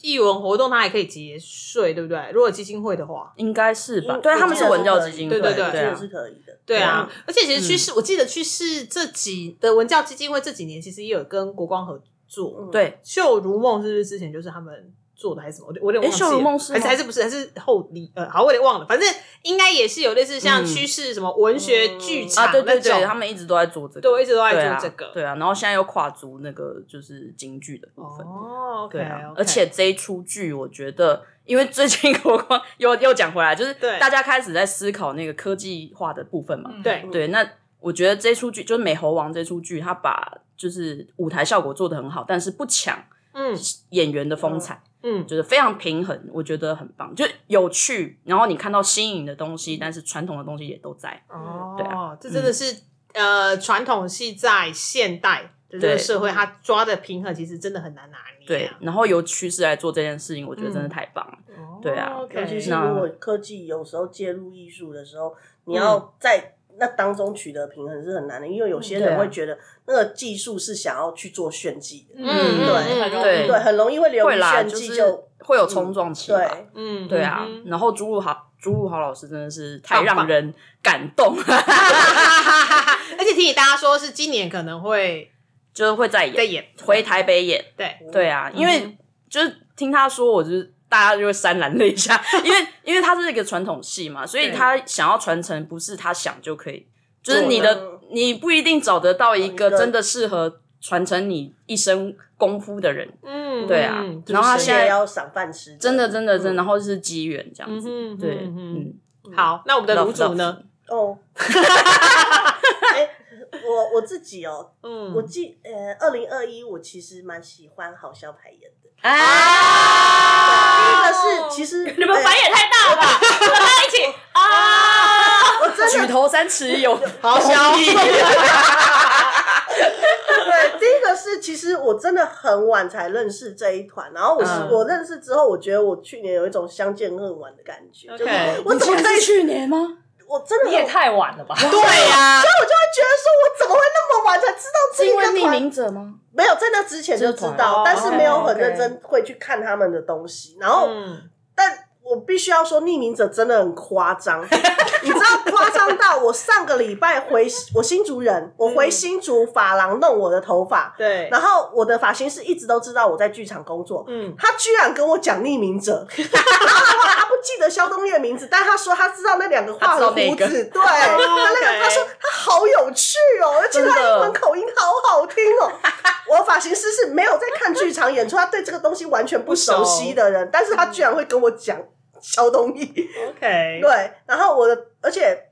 艺文活动，它还可以节税，对不对？如果基金会的话，应该是吧？应对，他们是文教基金会，对对对是可以的。对啊，而且其实去世，我记得去世这几的文教基金会这几年其实也有跟国光合作，嗯对，秀如梦是不是之前就是他们做的还是什么？我我有点忘记了。诶秀如梦是还是还是不是还是后理呃，好，我有点忘了。反正应该也是有类似像嗯趋势什么文学剧场啊，对种对，他们一直都在做这个，对我一直都在做这个。对啊，然后现在又跨足那个就是京剧的部分。哦对啊而且这一出剧，我觉得，因为最近我光又又讲回来，就是对大家开始在思考那个科技化的部分嘛。嗯对对，那我觉得这出剧就是《美猴王》这出剧，它把就是舞台效果做得很好，但是不抢嗯。演员的风采，嗯，就是非常平衡，我觉得很棒，就有趣。然后你看到新颖的东西，但是传统的东西也都在。哦，对啊。这真的是、呃，传统戏在现代的这个对社会，它抓的平衡其实真的很难拿捏、对，啊。然后由趋势来做这件事情，我觉得真的太棒了。哦对啊尤其是如果科技有时候介入艺术的时候，你要在那当中取得平衡是很难的，因为有些人会觉得那个技术是想要去做炫技的，嗯对很容易对对，很容易会流于会，炫技，就会有冲撞期吧。对。嗯，对啊，嗯然后朱露豪朱露豪老师真的是太让人感动，而且提醒大家说，是今年可能会就是会再演，在演，回台北演。对，对啊，因为就是听他说，我就是大家就会潸然泪下，因为因为他是一个传统戏嘛，所以他想要传承，不是他想就可以，就是你的的。你不一定找得到一一个。个真的适合传承你一生功夫的人，嗯，对啊嗯。然后他现在要赏饭吃，真的真的真然后是机缘这样子，嗯对，嗯好，那我们的卤煮呢？哦。哎，我我自己哦，嗯，我记呃，二零二一我其实蛮喜欢好笑排演的。啊，第一个是其实 你们反应也太大了吧？我们在一起 啊！我真的举头三尺有好笑，对，第一个是其实我真的很晚才认识这一团，然后我是、嗯我认识之后，我觉得我去年有一种相见恨晚的感觉 OK 就是我怎么可以？去年吗？我真的你也太晚了吧？对呀，所以我就会觉得说，我怎么会那么晚才知道这是因为匿？名者吗？没有在那之前就知道，哦但是没有很认真会去看他们的东西。然后，嗯，但我必须要说，匿名者真的很夸张，你知道夸张到我上个礼拜回 我新竹人，我回新竹发廊弄我的头发，对，然后我的发型师一直都知道我在剧场工作，嗯，他居然跟我讲匿名者，记得肖东义的名字，但他说他知道那两个画的胡子，那个。对，他那个他说他好有趣哦，而且他英文口音好好听哦。我发型师是没有在看剧场演出，他对这个东西完全不熟悉的人，但是他居然会跟我讲肖东义，OK，对，然后我的，而且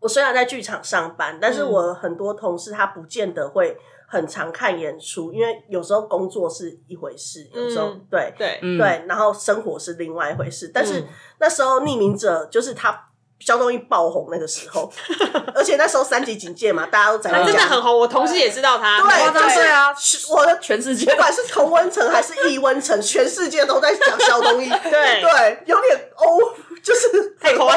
我虽然在剧场上班，但是嗯。我很多同事他不见得会很常看演出，因为有时候工作是一回事，有时候、嗯对。对，嗯，对，然后生活是另外一回事。但是嗯那时候匿名者就是他肖东义爆红那个时候，而且那时候三级警戒嘛，大家都在他真的很红，我同事也知道他，对就是对啊，我的全世界不管是同温层还是异温层，全世界都在讲肖东义。对对，有点 over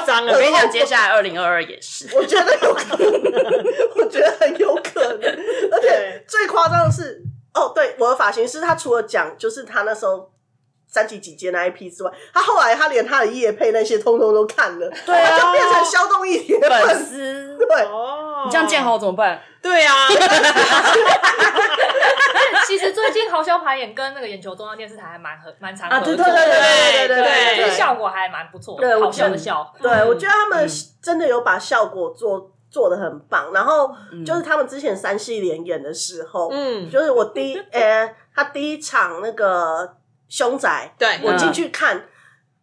张了。我跟你讲，接下来二零二二也是。我觉得有可能，我觉得很有可能，而且最夸张的是，哦，对，我的发型师他除了讲就是他那时候三级几阶那一批之外，他后来他连他的叶配那些通通都看了，对啊就变成肖东一铁粉粉丝，丝，对，哦，你这样建好怎么办？对啊，其实最近豪销排演跟那个眼球中央电视台还蛮合蛮常啊合作的，对对对对对对对，对就是效果还蛮不错对的，好笑的笑。对，我觉得他们嗯真的有把效果做做的很棒。然后嗯就是他们之前三系连演的时候，嗯，就是我第一，呃，他第一场那个凶宅，对，我进去看。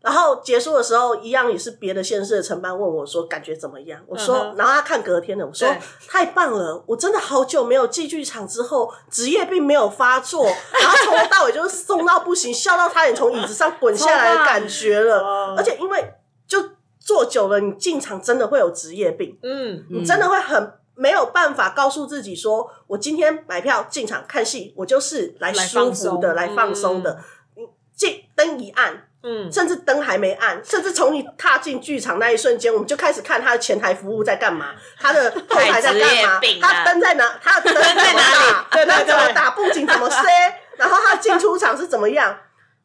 然后结束的时候，一样也是别的县市的承办问我说感觉怎么样？我说，嗯然后他看隔天的，我说太棒了，我真的好久没有进剧场之后，职业病没有发作，然后从头到尾就是松到不行，笑到差点从椅子上滚下来的感觉了。哦而且因为就坐久了，你进场真的会有职业病，嗯，你真的会很没有办法告诉自己说，我今天买票进场看戏，我就是来来舒服放松的、来放松的。你进灯一暗，嗯，甚至灯还没暗，甚至从你踏进剧场那一瞬间，我们就开始看他的前台服务在干嘛，他的后台在干嘛他灯在哪，他的灯在在哪里？对对他怎么对打布景怎么塞，然后他进出场是怎么样，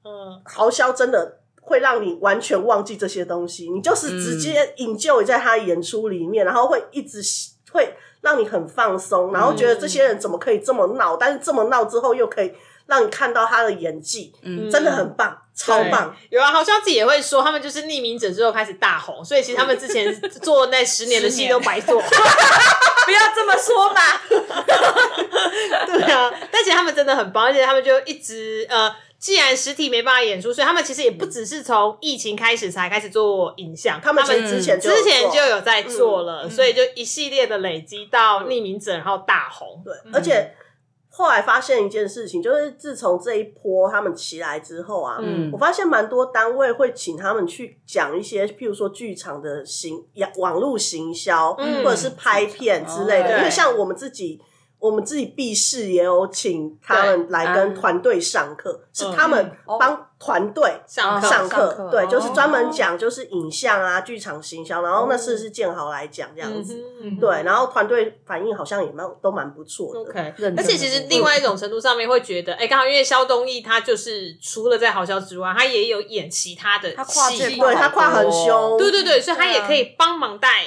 嗯，豪销真的会让你完全忘记这些东西，你就是直接引咎在他的演出里面，然后会一直会让你很放松，然后觉得这些人怎么可以这么闹，但是这么闹之后又可以让你看到他的演技，嗯。真的很棒，超棒。有啊，好像自己也会说，他们就是匿名者之后开始大红，所以其实他们之前做那十年的戏都白做。不要这么说嘛。对啊，但其实他们真的很棒，而且他们就一直呃，既然实体没办法演出，所以他们其实也不只是从疫情开始才开始做影像，他们之前之前就有在做了，所以就一系列的累积到匿名者，然后大红。对，而且后来发现一件事情，就是自从这一波他们起来之后啊，嗯。我发现蛮多单位会请他们去讲一些，譬如说剧场的行网络行销，嗯。或者是拍片之类的。哦因为像我们自己。我们自己毕市也有请他们来跟嗯。团队上课，是嗯。他们哦。帮团队上课上课，对，就是专门哦讲就是影像啊、剧场行销，然后那次是建豪来讲这样子，对，然后团队反应好像也蛮都蛮不错的。OK，认真而且其实另外一种程度上面会觉得，哎、刚好因为肖东义他就是除了在好笑之外，他也有演其他的他跨界戏。对他跨很凶，对对对，所以他也可以帮忙带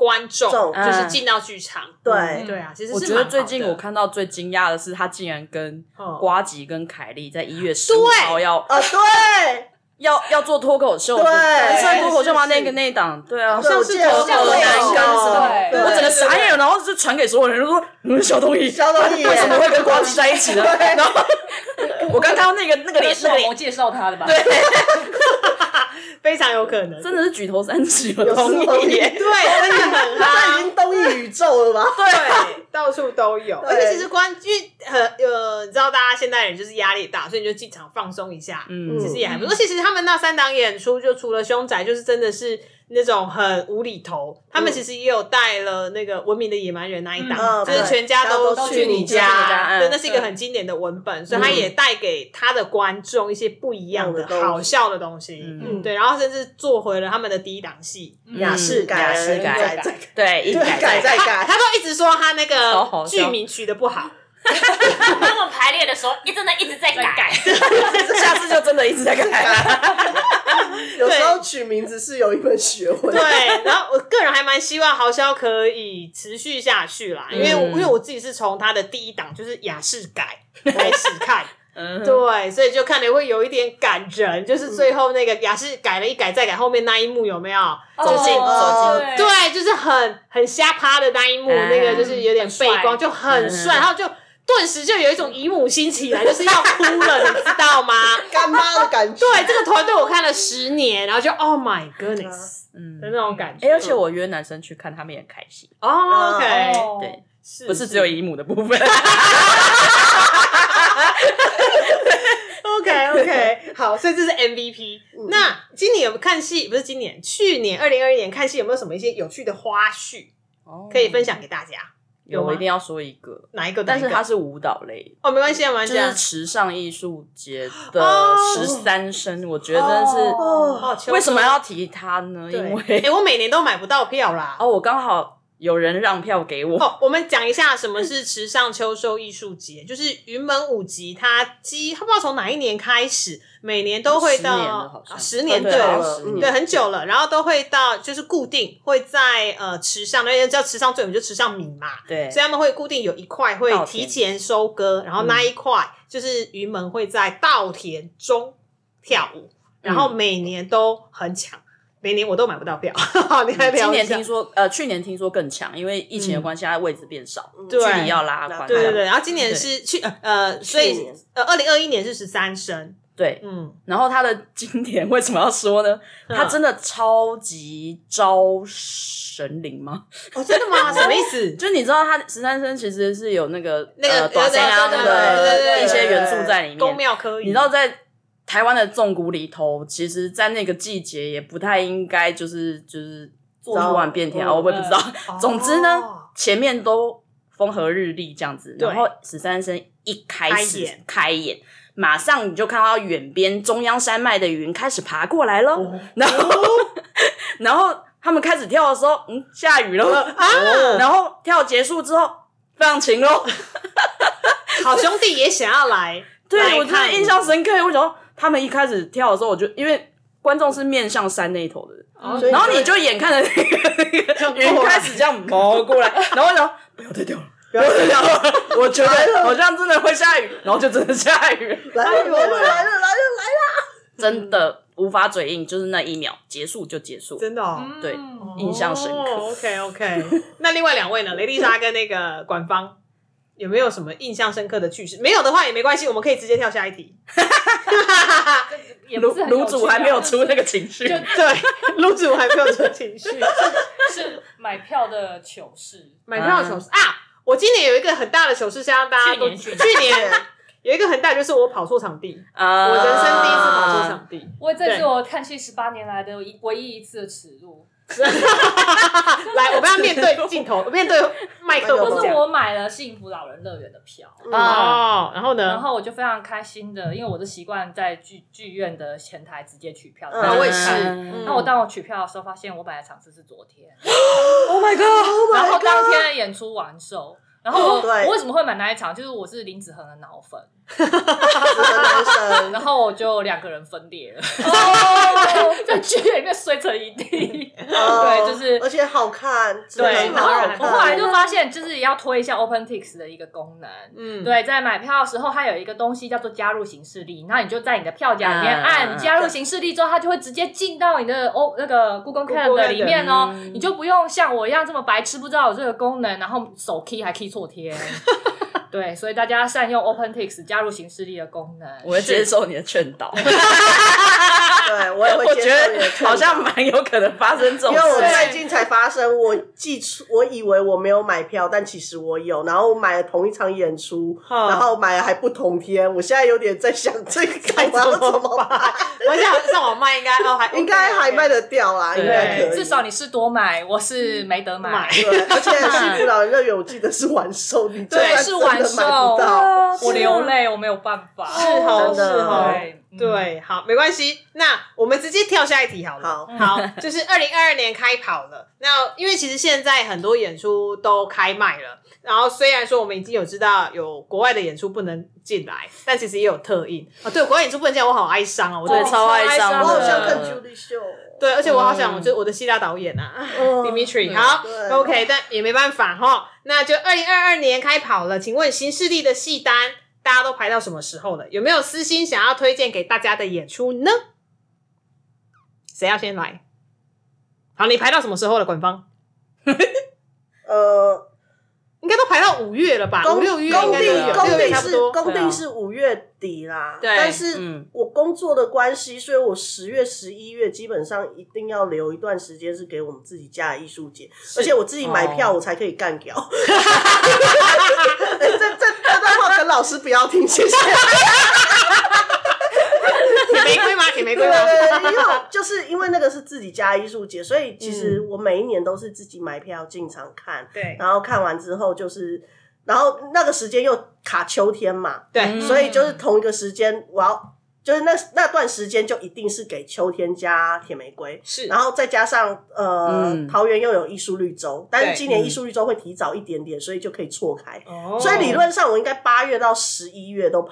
观众，就是进到剧场。对。嗯。对啊，其实是我觉得最近我看到最惊讶的是，他竟然跟哦。瓜吉跟凯莉在一月十五号要啊，对，要要做脱口秀，对。是在脱口秀吗？那个那一档，对啊，像是对我记得头有男对我整个傻眼，然后就传给所有人，就说你们小东西小东西为什么会跟瓜吉在一起呢？然后 我刚刚那个那个脸，是那我介绍他的吧？非常有可能，真的是举头三尺有有东时候西耶。对，真的很 他已。经东移宇宙了吧？对，到处都有，而且其实关因为呃呃，你知道大家现代人就是压力大，所以你就进场放松一下，嗯其实也还不错。其实他们那三档演出，就除了凶宅，就是真的是那种很无厘头。他们其实也有带了那个《文明的野蛮人》那一档，嗯就是全家都都去你去你家嗯对，那是一个很经典的文本，所以他也带给他的观众一些不一样的好笑的东西。对，然后甚至做回了他们的第一档戏。雅士改，雅士改。改对，一对改改再改，他都一直说他那个剧名取得不好，他们排练的时候，一真的一直在改。下次就真的一直在改。了。有时候取名字是有一门学问。对，然后我个人还蛮希望豪潇可以持续下去啦，因为因为我自己是从他的第一档就是雅士改开始看，嗯，对，所以就看了会有一点感人，就是最后那个雅士改了一改再改，后面那一幕有没有？走进哦走进。对。对，就是很很瞎趴的那一幕，嗯。那个就是有点背光，就很帅，嗯。然后就顿时就有一种姨母心起来，就是要哭了，你知道吗？干妈的感觉。对，这个团队我看了十年，然后就 Oh my goodness 嗯的那种感觉。哎，而且我约男生去看，他们也很开心，哦，OK，哦对，是不是只有姨母的部分。OK OK，好，所以这是 MVP。那今年有看戏？不是今年，去年二零二一年看戏有没有什么一些有趣的花絮可以分享给大家？有我一定要说一个，哪一个？但是它是舞蹈类，哦，没关系啊，没关就是。时尚艺术节的哦十三生，我觉得真的是、哦，哦，为什么要提它呢？因为哎、为我每年都买不到票啦。哦，我刚好有人让票给我，哦，我们讲一下什么是池上秋收艺术节，就是云门舞集，它基它不知道从哪一年开始，每年都会到十年对对很久了，然后都会到就是固定会在呃池上，那叫池上最有名就池上米嘛，对。所以他们会固定有一块会提前收割，然后那一块就是云门会在稻田中跳舞，然后每年都很抢，每年我都买不到票，你今年听说，呃，去年听说更强，因为疫情的关系，它位置变少，距离要拉宽。对对对，然后今年是去呃呃，所以呃，二零二一年是十三升，对嗯，然后它的经典 为什么要说呢？它真的超级招神灵吗？哦，真的吗？什么意思？就你知道，它十三升其实是有那个那个呃短山羊对对对对对的一些元素在里宫面。庙科仪，你知道，在台湾的纵谷里头，其实，在那个季节也不太应该就是就是突然变天我也不知道。哦。总之呢，前面都风和日丽这样子，然后十三生一开始开演。开演，马上你就看到远边中央山脉的云开始爬过来了，哦。然后 然后他们开始跳的时候，嗯，下雨了，啊！然后跳结束之后非常晴喽。好兄弟也想要来，来对我真的印象深刻，我想说他们一开始跳的时候，我就因为观众是面向山那一头的人。哦然后你就眼看着那个那个云开始这样毛过来，然后我想不要再跳了，不要再跳了，我觉得好像真的会下雨，然后就真的下雨了，来了来了来了来了来了，真的无法嘴硬，就是那一秒结束就结束，真的哦。对嗯印象深刻。哦 OK OK，那另外两位呢？雷丽莎跟那个管方有没有什么印象深刻的趣事？没有的话也没关系，我们可以直接跳下一题。卤也不是很有卤趣啊主还没有出那个情绪，就对，卤主还没有出情绪。是买票的糗事。买票的糗事啊！我今年有一个很大的糗事，是让大家都去年去年有一个很大，就是我跑错场地，啊我人生第一次跑错场地。我这对是我看戏十八年来的唯一一次的耻辱。来，我们要面对镜头，面对麦克风就是。我买了幸福老人乐园的票，哦，然后呢？然后我就非常开心的，因为我是习惯在剧剧院的前台直接取票。我也是嗯那我当我取票的时候，发现我本来场次是昨天，Oh my god！然后当天的演出完售。然后我为什么会买那一场？就是我是林子恒的脑粉，然后我就两个人分裂了，哦在剧院里面碎成一地。哦对就是而且好看，对，然后我后来就发现，就是要推一下 OpenTix 的一个功能。嗯，对，在买票的时候，它有一个东西叫做加入行事历，那你就在你的票夹里面嗯按加入行事力之后，它就会直接进到你的哦那个 Google Calendar 里面哦，嗯你就不用像我一样这么白痴不知道有这个功能，然后手 key 还 key 错天。对，所以大家善用 OpenText 加入形式力的功能。我会接受你的劝导，对我也会觉接受你的得劝导好像蛮有可能发生这种因为我。最近才发生，我记出，我以为我没有买票，但其实我有，然后我买了同一场演出，嗯然后买了还不同天，我现在有点在想这个该我要怎么怎么办？我想上网卖应该哦，还 应该还卖得掉啦，对应该可以。至少你是多买，我是没得买。而且幸福老人乐园我记得是完售，你就对算是完真的买售不到。我流泪，我没有办法。是哦，是真的哦，对嗯对，好，没关系。那我们直接跳下一题好了。好好，就是二零二二年开跑了。那因为其实现在很多演出都开卖了，然后虽然说我们已经有知道有国外的演出不能进来，但其实也有特映啊。对，国外演出不能进来，我好哀伤哦。我真的超哀伤的我好像看 Julie 秀，对，而且我好想，就我的希腊导演啊。嗯 Dimitri，好对，OK，但也没办法哈。那就二零二二年开跑了，请问新势力的戏单大家都排到什么时候了？有没有私心想要推荐给大家的演出呢？谁要先来？好，你排到什么时候了？官方 呃，该都排到五月了吧？公五六月应公该都有，定公六月定是差不多。公定对啊是五月底啦，对但是嗯我工作的关系，所以我十月、十一月基本上一定要留一段时间是给我们自己家的艺术节，而且我自己买票哦我才可以干掉。哎这这这段话陈老师不要听，谢谢。玫瑰吗？铁玫瑰对吗？对对，因为就是因为那个是自己家艺术节，所以其实我每一年都是自己买票进场看，对。然后看完之后就是，然后那个时间又卡秋天嘛，对，所以就是同一个时间，我要就是那那段时间就一定是给秋天加铁玫瑰，是。然后再加上呃、嗯。桃园又有艺术绿洲，但是今年艺术绿洲会提早一点点，所以就可以错开，哦。所以理论上我应该八月到十一月都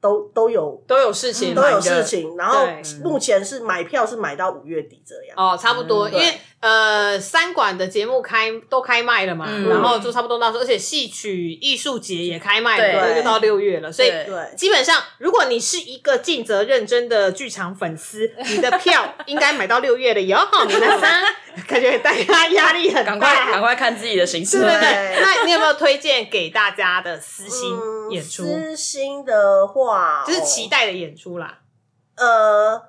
都都有都有事情，都有事情，然后目前是买票是买到五月底这样。哦，差不多，嗯因为呃，三馆的节目开都开卖了嘛，嗯然后就差不多到时候，而且戏曲艺术节也开卖了，对就到六月了，所以对对，基本上，如果你是一个尽责认真的剧场粉丝，你的票 应该买到六月了哟。你那三 感觉大家压力很大，赶快赶快看自己的行程。对对对，那你有没有推荐给大家的私心嗯演出？私心的话，就是期待的演出啦。呃，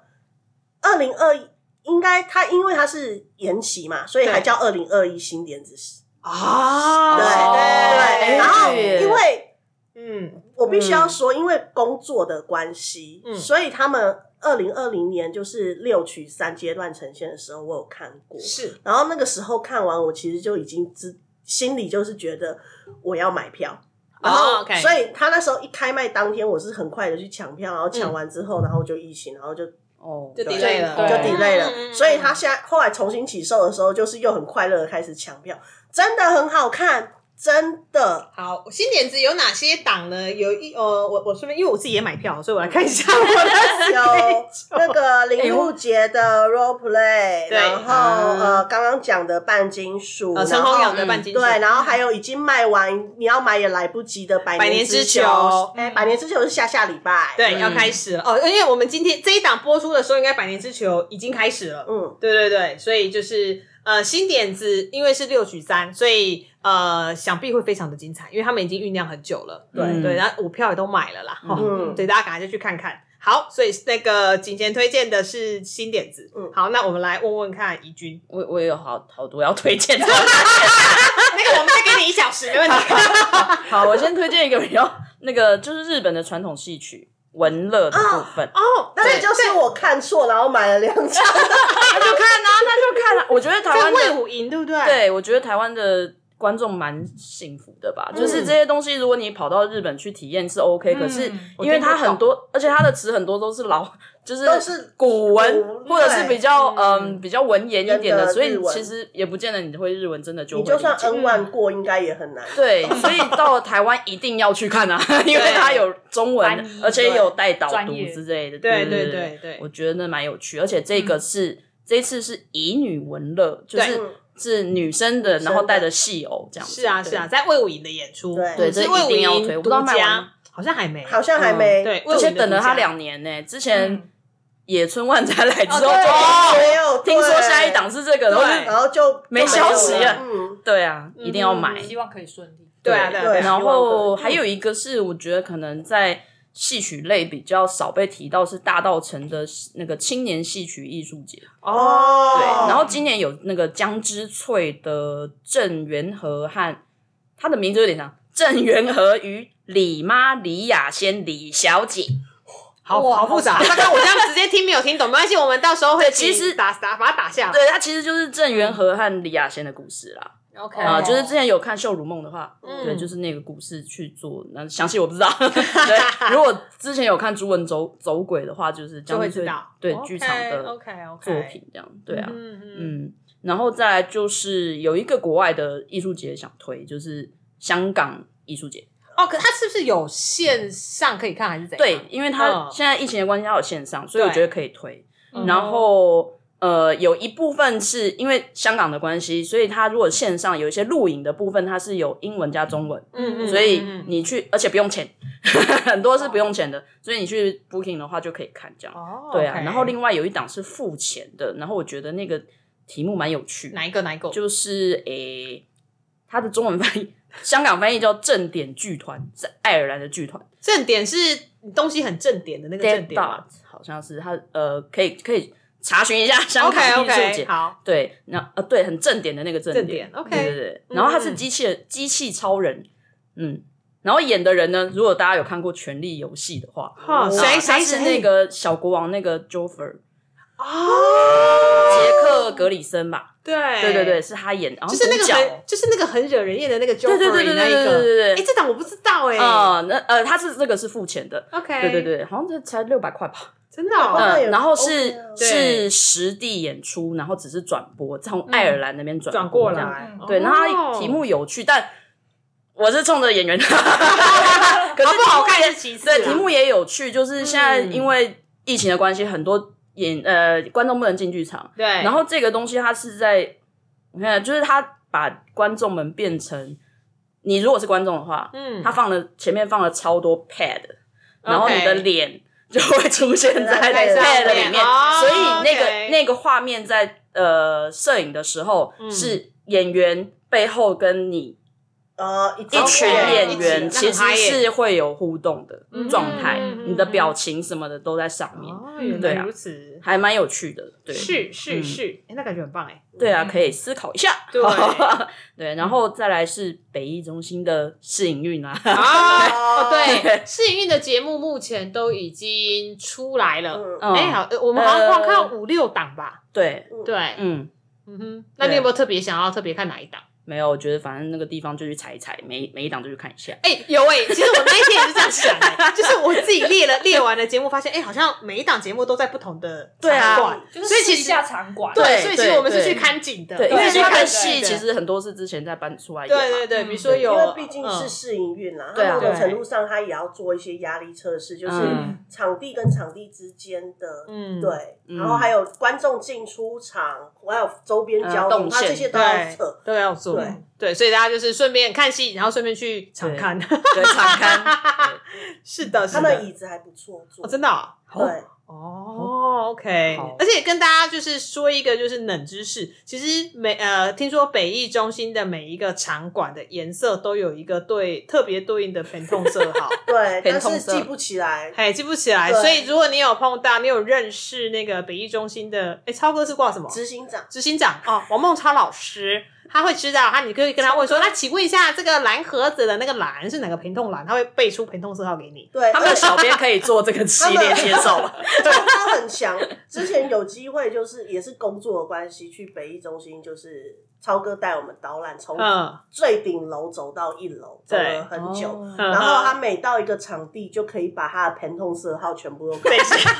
二零二一应该它因为它是延期嘛，所以还叫二零二一新点子史。啊对哦对，哎然后因为嗯，我必须要说，因为工作的关系，嗯所以他们二零二零年就是六曲三阶段呈现的时候，我有看过。是然后那个时候看完，我其实就已经知心里就是觉得我要买票。然后，所以他那时候一开卖当天，我是很快的去抢票，然后抢完之后，然后就疫情，然后就哦，就对。delay 了，就 delay 了。嗯所以他现在后来重新起售的时候，就是又很快乐的开始抢票，真的很好看，真的。好，新点子有哪些档呢？有一呃，我我顺便因为我自己也买票，所以我来看一下我的 有 那个林路杰的 role play，对。然后呃刚刚讲的半金属，呃陈然后宏勇的半金属对，然后还有已经卖完，你要买也来不及的百百年之之球哎，百年之球是下下礼拜，对，要开始了。哦，因为我们今天这一档播出的时候，应该百年之球已经开始了。嗯，对对对，所以就是呃新点子，因为是六取三，所以呃想必会非常的精彩，因为他们已经酝酿很久了。对嗯对，然后舞票也都买了啦，哈、嗯对，大家赶快就去看看。好，所以那个景贤推荐的是新点子。嗯好，那我们来问问看怡君，我我也有好好多要推荐的。那个我们再给你一小时，没问题。好，我先推荐一个比较那个，就是日本的传统戏曲文乐的部分。哦，那也就是我看错，然后买了两张，那就看啊，那就看啊。我觉得台在湾的，魏武营对不对？，对我觉得台湾的观众蛮幸福的吧。就是这些东西，如果你跑到日本去体验是 OK，、可是因为它很多，而且它的词很多都是老，就是都是古文或者是比较对嗯比较文言一点的，所以其实也不见得你会日文真的就你就算 N 万过，应该也很难。对，所以到了台湾一定要去看啊，因为它有中文，而且有带导读之类的。对对对我觉得那蛮有趣，而且这个是、这一次是乙女文乐，就是对是女生的，然后带着戏偶这样子。是啊是啊，在魏武营的演出，对。对这是魏武一定要营独推我不知道卖完家，好像还没，好像还没，对，而且等了他他两年呢、之前嗯。野村万才来之后就，没有，听说下一档是这个，然后然后就没消息了。嗯，对啊，一定要买。希望可以顺利。对啊对然后还有一个是，我觉得可能在戏曲类比较少被提到，是大道城的那个青年戏曲艺术节。哦，对，然后今年有那个江之翠的郑元和和他的名字有点长，郑元和与李妈李雅仙李小姐。好哇好复杂，刚刚我这样直接听没有听懂，没关系，我们到时候会其实打打把它打下来。对，它其实就是郑元和和李雅仙的故事啦。，OK 啊、哦就是之前有看《秀如梦》的话，嗯对，就是那个故事去做，那详细我不知道。对，如果之前有看《朱文走走鬼》的话，就是就会知道对剧场的 OK OK 作品这样，对啊，嗯嗯嗯，然后再来就是有一个国外的艺术节想推，就是香港艺术节。哦，可它是不是有线上可以看还是怎样？对，因为它嗯现在疫情的关系，它有线上，所以我对觉得可以推。嗯然后呃，有一部分是因为香港的关系，所以它如果线上有一些录影的部分，它是有英文加中文，嗯嗯，所以你去，而且不用钱，很多是不用钱的，所以你去 booking 的话就可以看这样。哦，对啊，然后另外有一档是付钱的，然后我觉得那个题目蛮有趣，哪一个哪一个？就是诶，它的中文翻译，香港翻译叫正点剧团，是爱尔兰的剧团正点是东西很正点的那个正点好像是它呃，可以可以查询一下香？OK 港艺术节。好，对，那呃对，很正点的那个正正点，OK 对对对。然后他是嗯机器人，机器超人，嗯，然后演的人呢，如果大家有看过《权力游戏》的话，哈，谁谁谁是那个小国王那个 Joffrey 哦，杰克格里森吧？对对对对，，是他演，然后就是那个很就是那个很惹人厌的那个 Joffrey 对对对对那一个，对对对对哎，这档我不知道哎啊，那呃，他是这个是付钱的，，OK，对对，对，好像这才六百块吧。真的哦，嗯，然后是是实地演出，然后只是转播，从爱尔兰那边转转过来，对，哦然后它题目有趣，但我是冲着演员，可是好不好看也其次，对，题目也有趣，就是现在嗯因为疫情的关系，很多演呃观众不能进剧场，对，然后这个东西它是在，你看，就是他把观众们变成，你如果是观众的话，嗯。他放了前面放了超多 pad，然后你的脸就会出现在 那在个里面，哦所以那个那个画面在呃摄影的时候、嗯。是演员背后跟你呃，一一群哦演员其实是会有互动的嗯状态，嗯你的表情什么的都在上面，对啊如此，还蛮有趣的。对，是是嗯是，哎，那感觉很棒哎，对啊，可以思考一下。对 对，然后再来是北艺中心的试营运啊，对，试营运的节目目前都已经出来了，哎，好，呃我们好像呃光看五六档吧，对，对，嗯，嗯哼，那你有没有特别想要特别看哪一档？没有，我觉得反正那个地方就去踩一踩，每每一档就去看一下。哎、有哎、其实我那一天也是这样想哎、就是我自己列了列完了节目，发现哎、好像每一档节目都在不同的对啊场馆就是所以其实试一下场馆，对，对所以其实我们是去看景的，对，因为对去看戏，其实很多是之前在搬出来。对对对，嗯比如说有，因为毕竟是嗯试营运啦，对啊它某种对程度上他也要做一些压力测试，就是嗯场地跟场地之间的，嗯对，嗯然后还有观众进出场，还有周边交通，呃动线它这些都要测。都要做，对对，所以大家就是顺便看戏，然后顺便去场刊，对场刊，是的，他们的，椅子还不错坐，哦，真的哦。对，哦，OK，而且跟大家就是说一个就是冷知识，其实每呃，听说北艺中心的每一个场馆的颜色都有一个对特别对应的偏痛色号，对，但偏通色是记不起来。哎，记不起来。所以如果你有碰到，你有认识那个北艺中心的，哎，超哥是挂什么？执行长，执行长哦，王梦超老师，他会知道，他你可以跟他问说，那请问一下，这个蓝盒子的那个蓝是哪个平痛蓝？他会背出平痛色号给你。对，他们的小编可以做这个系列介绍了。他他很强。之前有机会就是也是工作的关系去北艺中心，就是超哥带我们导览，从嗯，最顶楼走到一楼，走了很久。然后他每到一个场地，就可以把他的疼痛色号全部都背下来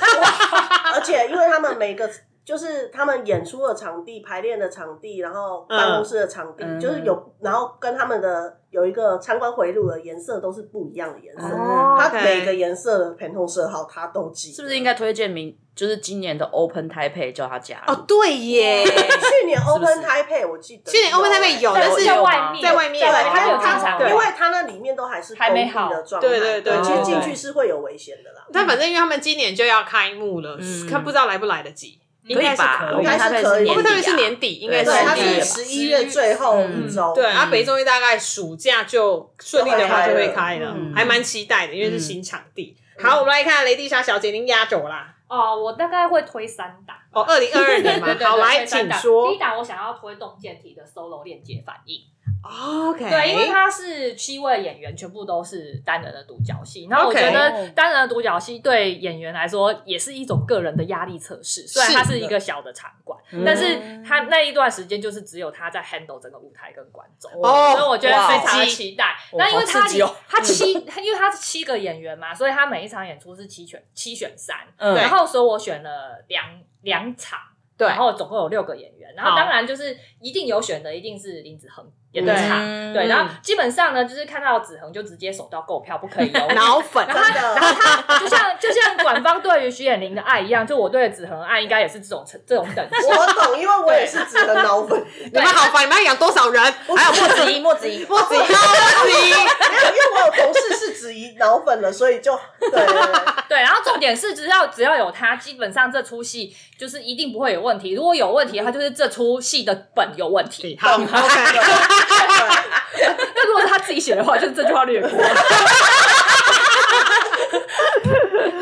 而且因为他们每个就是他们演出的场地、排练的场地，然后办公室的场地，嗯。就是有，然后跟他们的有一个参观回路的颜色都是不一样的颜色。哦他 OK 每个颜色的疼痛色号它都记得，是不是应该推荐明就是今年的 Open Taipei 叫他加入？哦，对耶，去年 Open Taipei 我记得去年 Open Taipei 有欸但是在有外面，在外面在外面，他没有进他场，对因为他那里面都还是还没好封闭的状态，对对对其实进去是会有危险的啦。但反正因为他们今年就要开幕了，嗯。看不知道来不来得及，应该是可以吧？应该是可以年底啊。我们特别是年底，应该是十一月最后一周，对，啊，嗯。北中医大概暑假就顺利的话就会开了，嗯。还蛮期待的，因为是新场地。好，我们来看雷蒂莎小姐，您压轴啦。哦，我大概会推三档。哦，二零二二年嘛 对，对对好，来，请说。第一。档我想要推动健体的 solo 链接反应，OK，对，因为他是七位演员全部都是单人的独角戏，然后我觉得单人的独角戏对演员来说也是一种个人的压力测试，虽然它是一个小的场馆，嗯。但是他那一段时间就是只有他在 handle 整个舞台跟观众，哦所以我觉得非常的期待。那因为他他七，因为他是七个演员嘛，所以他每一场演出是七选七选三，嗯。然后所以我选了两两场。对然后总共有六个演员，然后当然就是一定有选的，一定是林子恒演的对场，嗯。对，然后基本上呢，就是看到子恒就直接手到购票，不可以犹豫。脑粉，然后他，真的。然后他就像就像管方对于徐衍玲的爱一样，就我对子恒的爱应该也是这种程这种等级。我懂，因为我也是子恒脑粉，你们好烦，你们要养多少人？还有莫子怡，莫子怡，莫子怡，莫子怡，没有，因为我有同事是子怡脑粉了，所以就对对对。对，然后重点是只要只要有他，基本上这出戏就是一定不会有问题。如果有问题的话，就是这出戏的本有问题。好，OK，那如果是他自己写的话，就是这句话略过。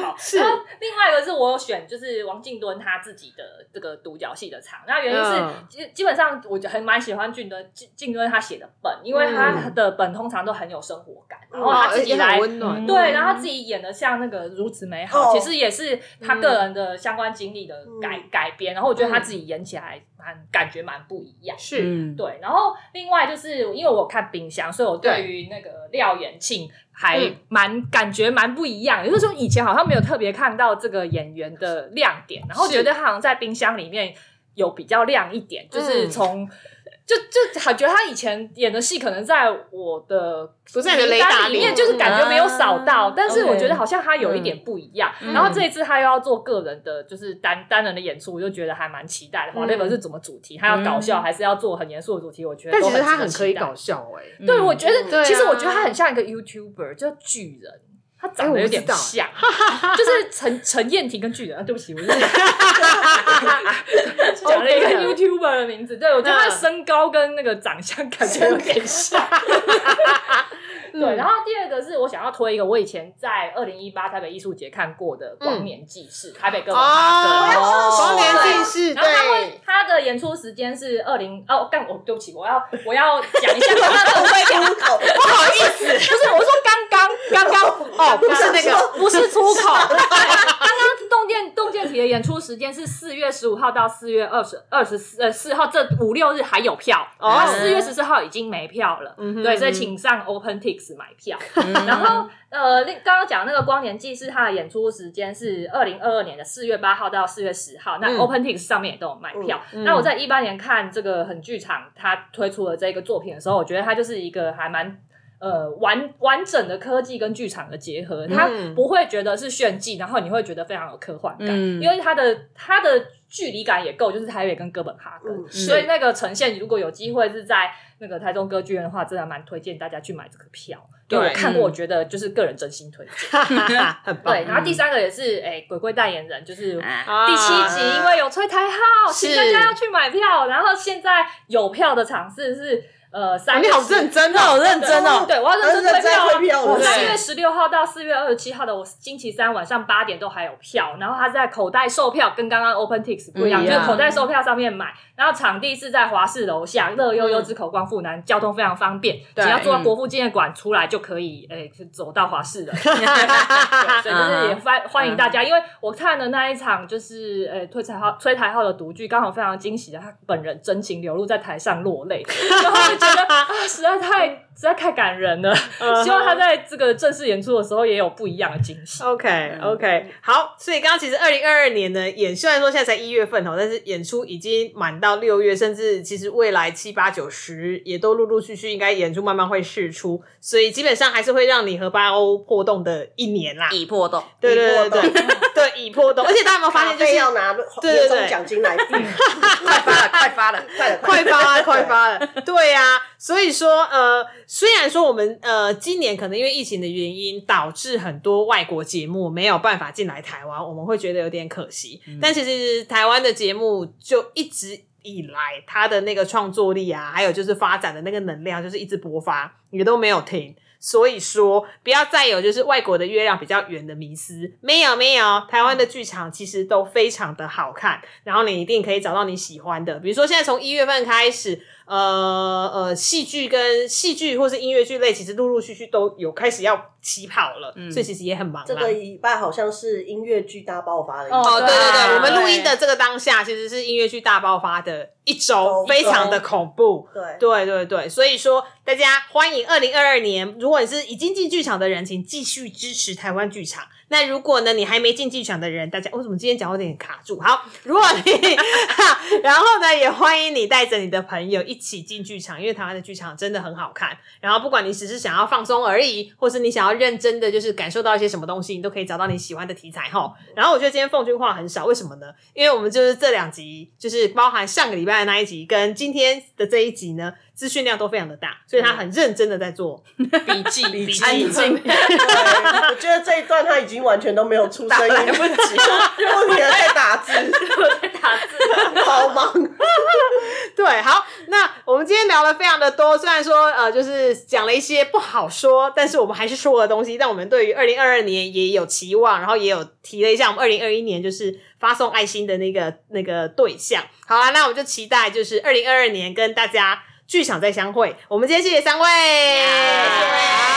好，是。然后另外一个是我选，就是王静敦他自己的这个独角戏的场。那原因是嗯。基、基本上我就很蛮喜欢俊敦敬敬敦他写的本，因为他的本通常都很有生活感，然后他自己来温暖，对，然后他自己演的像那个如此美好，哦。其实也是他个人的相关经历的改、改编，然后我觉得他自己演起来蛮感觉蛮不一样。是嗯，对，然后另外就是因为我看冰箱，所以我对于那个廖元庆还嗯蛮、感觉蛮不一样的。也就是说，以前好像没有特别看到这个演员的亮点，然后是觉得他好像在冰箱里面有比较亮一点，就是嗯从。就就感觉得他以前演的戏可能在我的不在你的雷达里面，就是感觉没有扫到，啊但是我觉得好像他有一点不一样。嗯然后这一次他又要做个人的，就是单单人的演出，我就觉得还蛮期待的。华 w 是怎么主题，他要搞笑还是要做很严肃的主题？我觉得但其实他很可以搞笑哎、对，我觉得、其实我觉得他很像一个 YouTuber，叫巨人。他长得有点像，就是陈陈燕婷跟巨人。啊、对不起，我就是 讲了一个 YouTuber 的名字。对，我觉得他身高跟那个长相感觉有点像。对，然后第二个是我想要推一个我以前在二零一八台北艺术节看过的《光年纪事》，台北哥本哈根。哦，光年纪事，然后他会对，他的演出时间是二零哦，干我对不起，我要我要讲一下他的会表，出口不好意思，不是我说刚刚刚刚哦，不是那个，不是出口，刚刚洞见洞见体的演出时间是四月十五号到四月二十二十四呃四号这五六日还有票，哦然后四月十四号已经没票了，嗯哼对，所以请上 OpenTix 买票。然后呃，另刚刚讲那个光年纪是它的演出时间是二零二二年的四月八号到四月十号，那嗯 OpenTix 上面也都有卖票。嗯那我在一八年看这个很剧场，它推出了这个作品的时候，我觉得它就是一个还蛮。呃，完完整的科技跟剧场的结合，它嗯不会觉得是炫技，然后你会觉得非常有科幻感，嗯因为它的它的距离感也够，就是台北跟哥本哈根，嗯所以那个呈现，如果有机会是在那个台中歌剧院的话，真的蛮推荐大家去买这个票。因为我对看过，嗯我觉得就是个人真心推荐。对，，然后第三个也是，哎、鬼鬼代言人就是啊第七集，因为有吹台号，是请大家要去买票。然后现在有票的场次是呃三月10哦你好认真哦，好认真哦对，我要认真认真推票三月十六号到四月二十七号的，我星期三晚上八点都还有票。然后他在口袋售票，跟刚刚 OpenTix 不一样，不一样就是口袋售票上面买。然后场地是在华视楼下，乐悠悠之口光复南，交通非常方便，对只要坐国父纪念馆出来就可以，诶、走到华视了。对，所以就是也欢欢迎大家，因为我看的那一场就是呃推台号推台号的独剧，刚好非常惊喜的，他本人真情流露在台上落泪，然后就觉得啊实在太实在太感人了。希望他在这个正式演出的时候也有不一样的惊喜。OK OK，好，所以刚刚其实二零二二年呢，演虽然说现在才一月份哦，但是演出已经满到六月，甚至其实未来七八九十也都陆陆续续应该演出慢慢会释出，所以基本上还是会让你和八欧破洞的一年啦。已破洞，对对对已破对对，已破洞，而且大家有没有发现，就是要拿对对年终对奖金来 付，快发了，快发了，快了。快发了，快发了，对呀、所以说，呃，虽然说我们呃今年可能因为疫情的原因，导致很多外国节目没有办法进来台湾，我们会觉得有点可惜。但其实台湾的节目就一直以来，它的那个创作力啊，还有就是发展的那个能量，就是一直勃发，也都没有停。所以说，不要再有就是外国的月亮比较圆的迷思，没有没有，台湾的剧场其实都非常的好看，然后你一定可以找到你喜欢的。比如说现在从一月份开始，呃呃，戏剧跟戏剧或是音乐剧类，其实陆陆续续都有开始要起跑了，所以其实也很忙。这个礼拜好像是音乐剧大爆发的一哦哦，对对对，我们录音的这个当下，其实是音乐剧大爆发的一周，周非常的恐怖。对对对对，所以说大家欢迎二零二二年，如果你是已经进剧场的人，请继续支持台湾剧场。那如果呢，你还没进剧场的人，大家为什么今天讲有点卡住？好，如果你，然后呢，也欢迎你带着你的朋友一起进剧场，因为台湾的剧场真的很好看。然后不管你只是想要放松而已，或是你想要认真的就是感受到一些什么东西，你都可以找到你喜欢的题材哈。然后我觉得今天奉君话很少，为什么呢？因为我们就是这两集，就是包含上个礼拜的那一集跟今天的这一集呢，资讯量都非常的大，所以他很认真的在做 笔记。笔记，我觉得这一段他已经完全都没有出声音，不，我 在打字，我在打字，好忙。对，好，那我们今天聊了非常的多，虽然说呃，就是讲了一些不好说，但是我们还是说了东西。但我们对于二零二二年也有期望，然后也有提了一下我们二零二一年就是发送爱心的那个那个对象。好啊，那我们就期待就是二零二二年跟大家。剧场再相会。我们今天谢谢三位。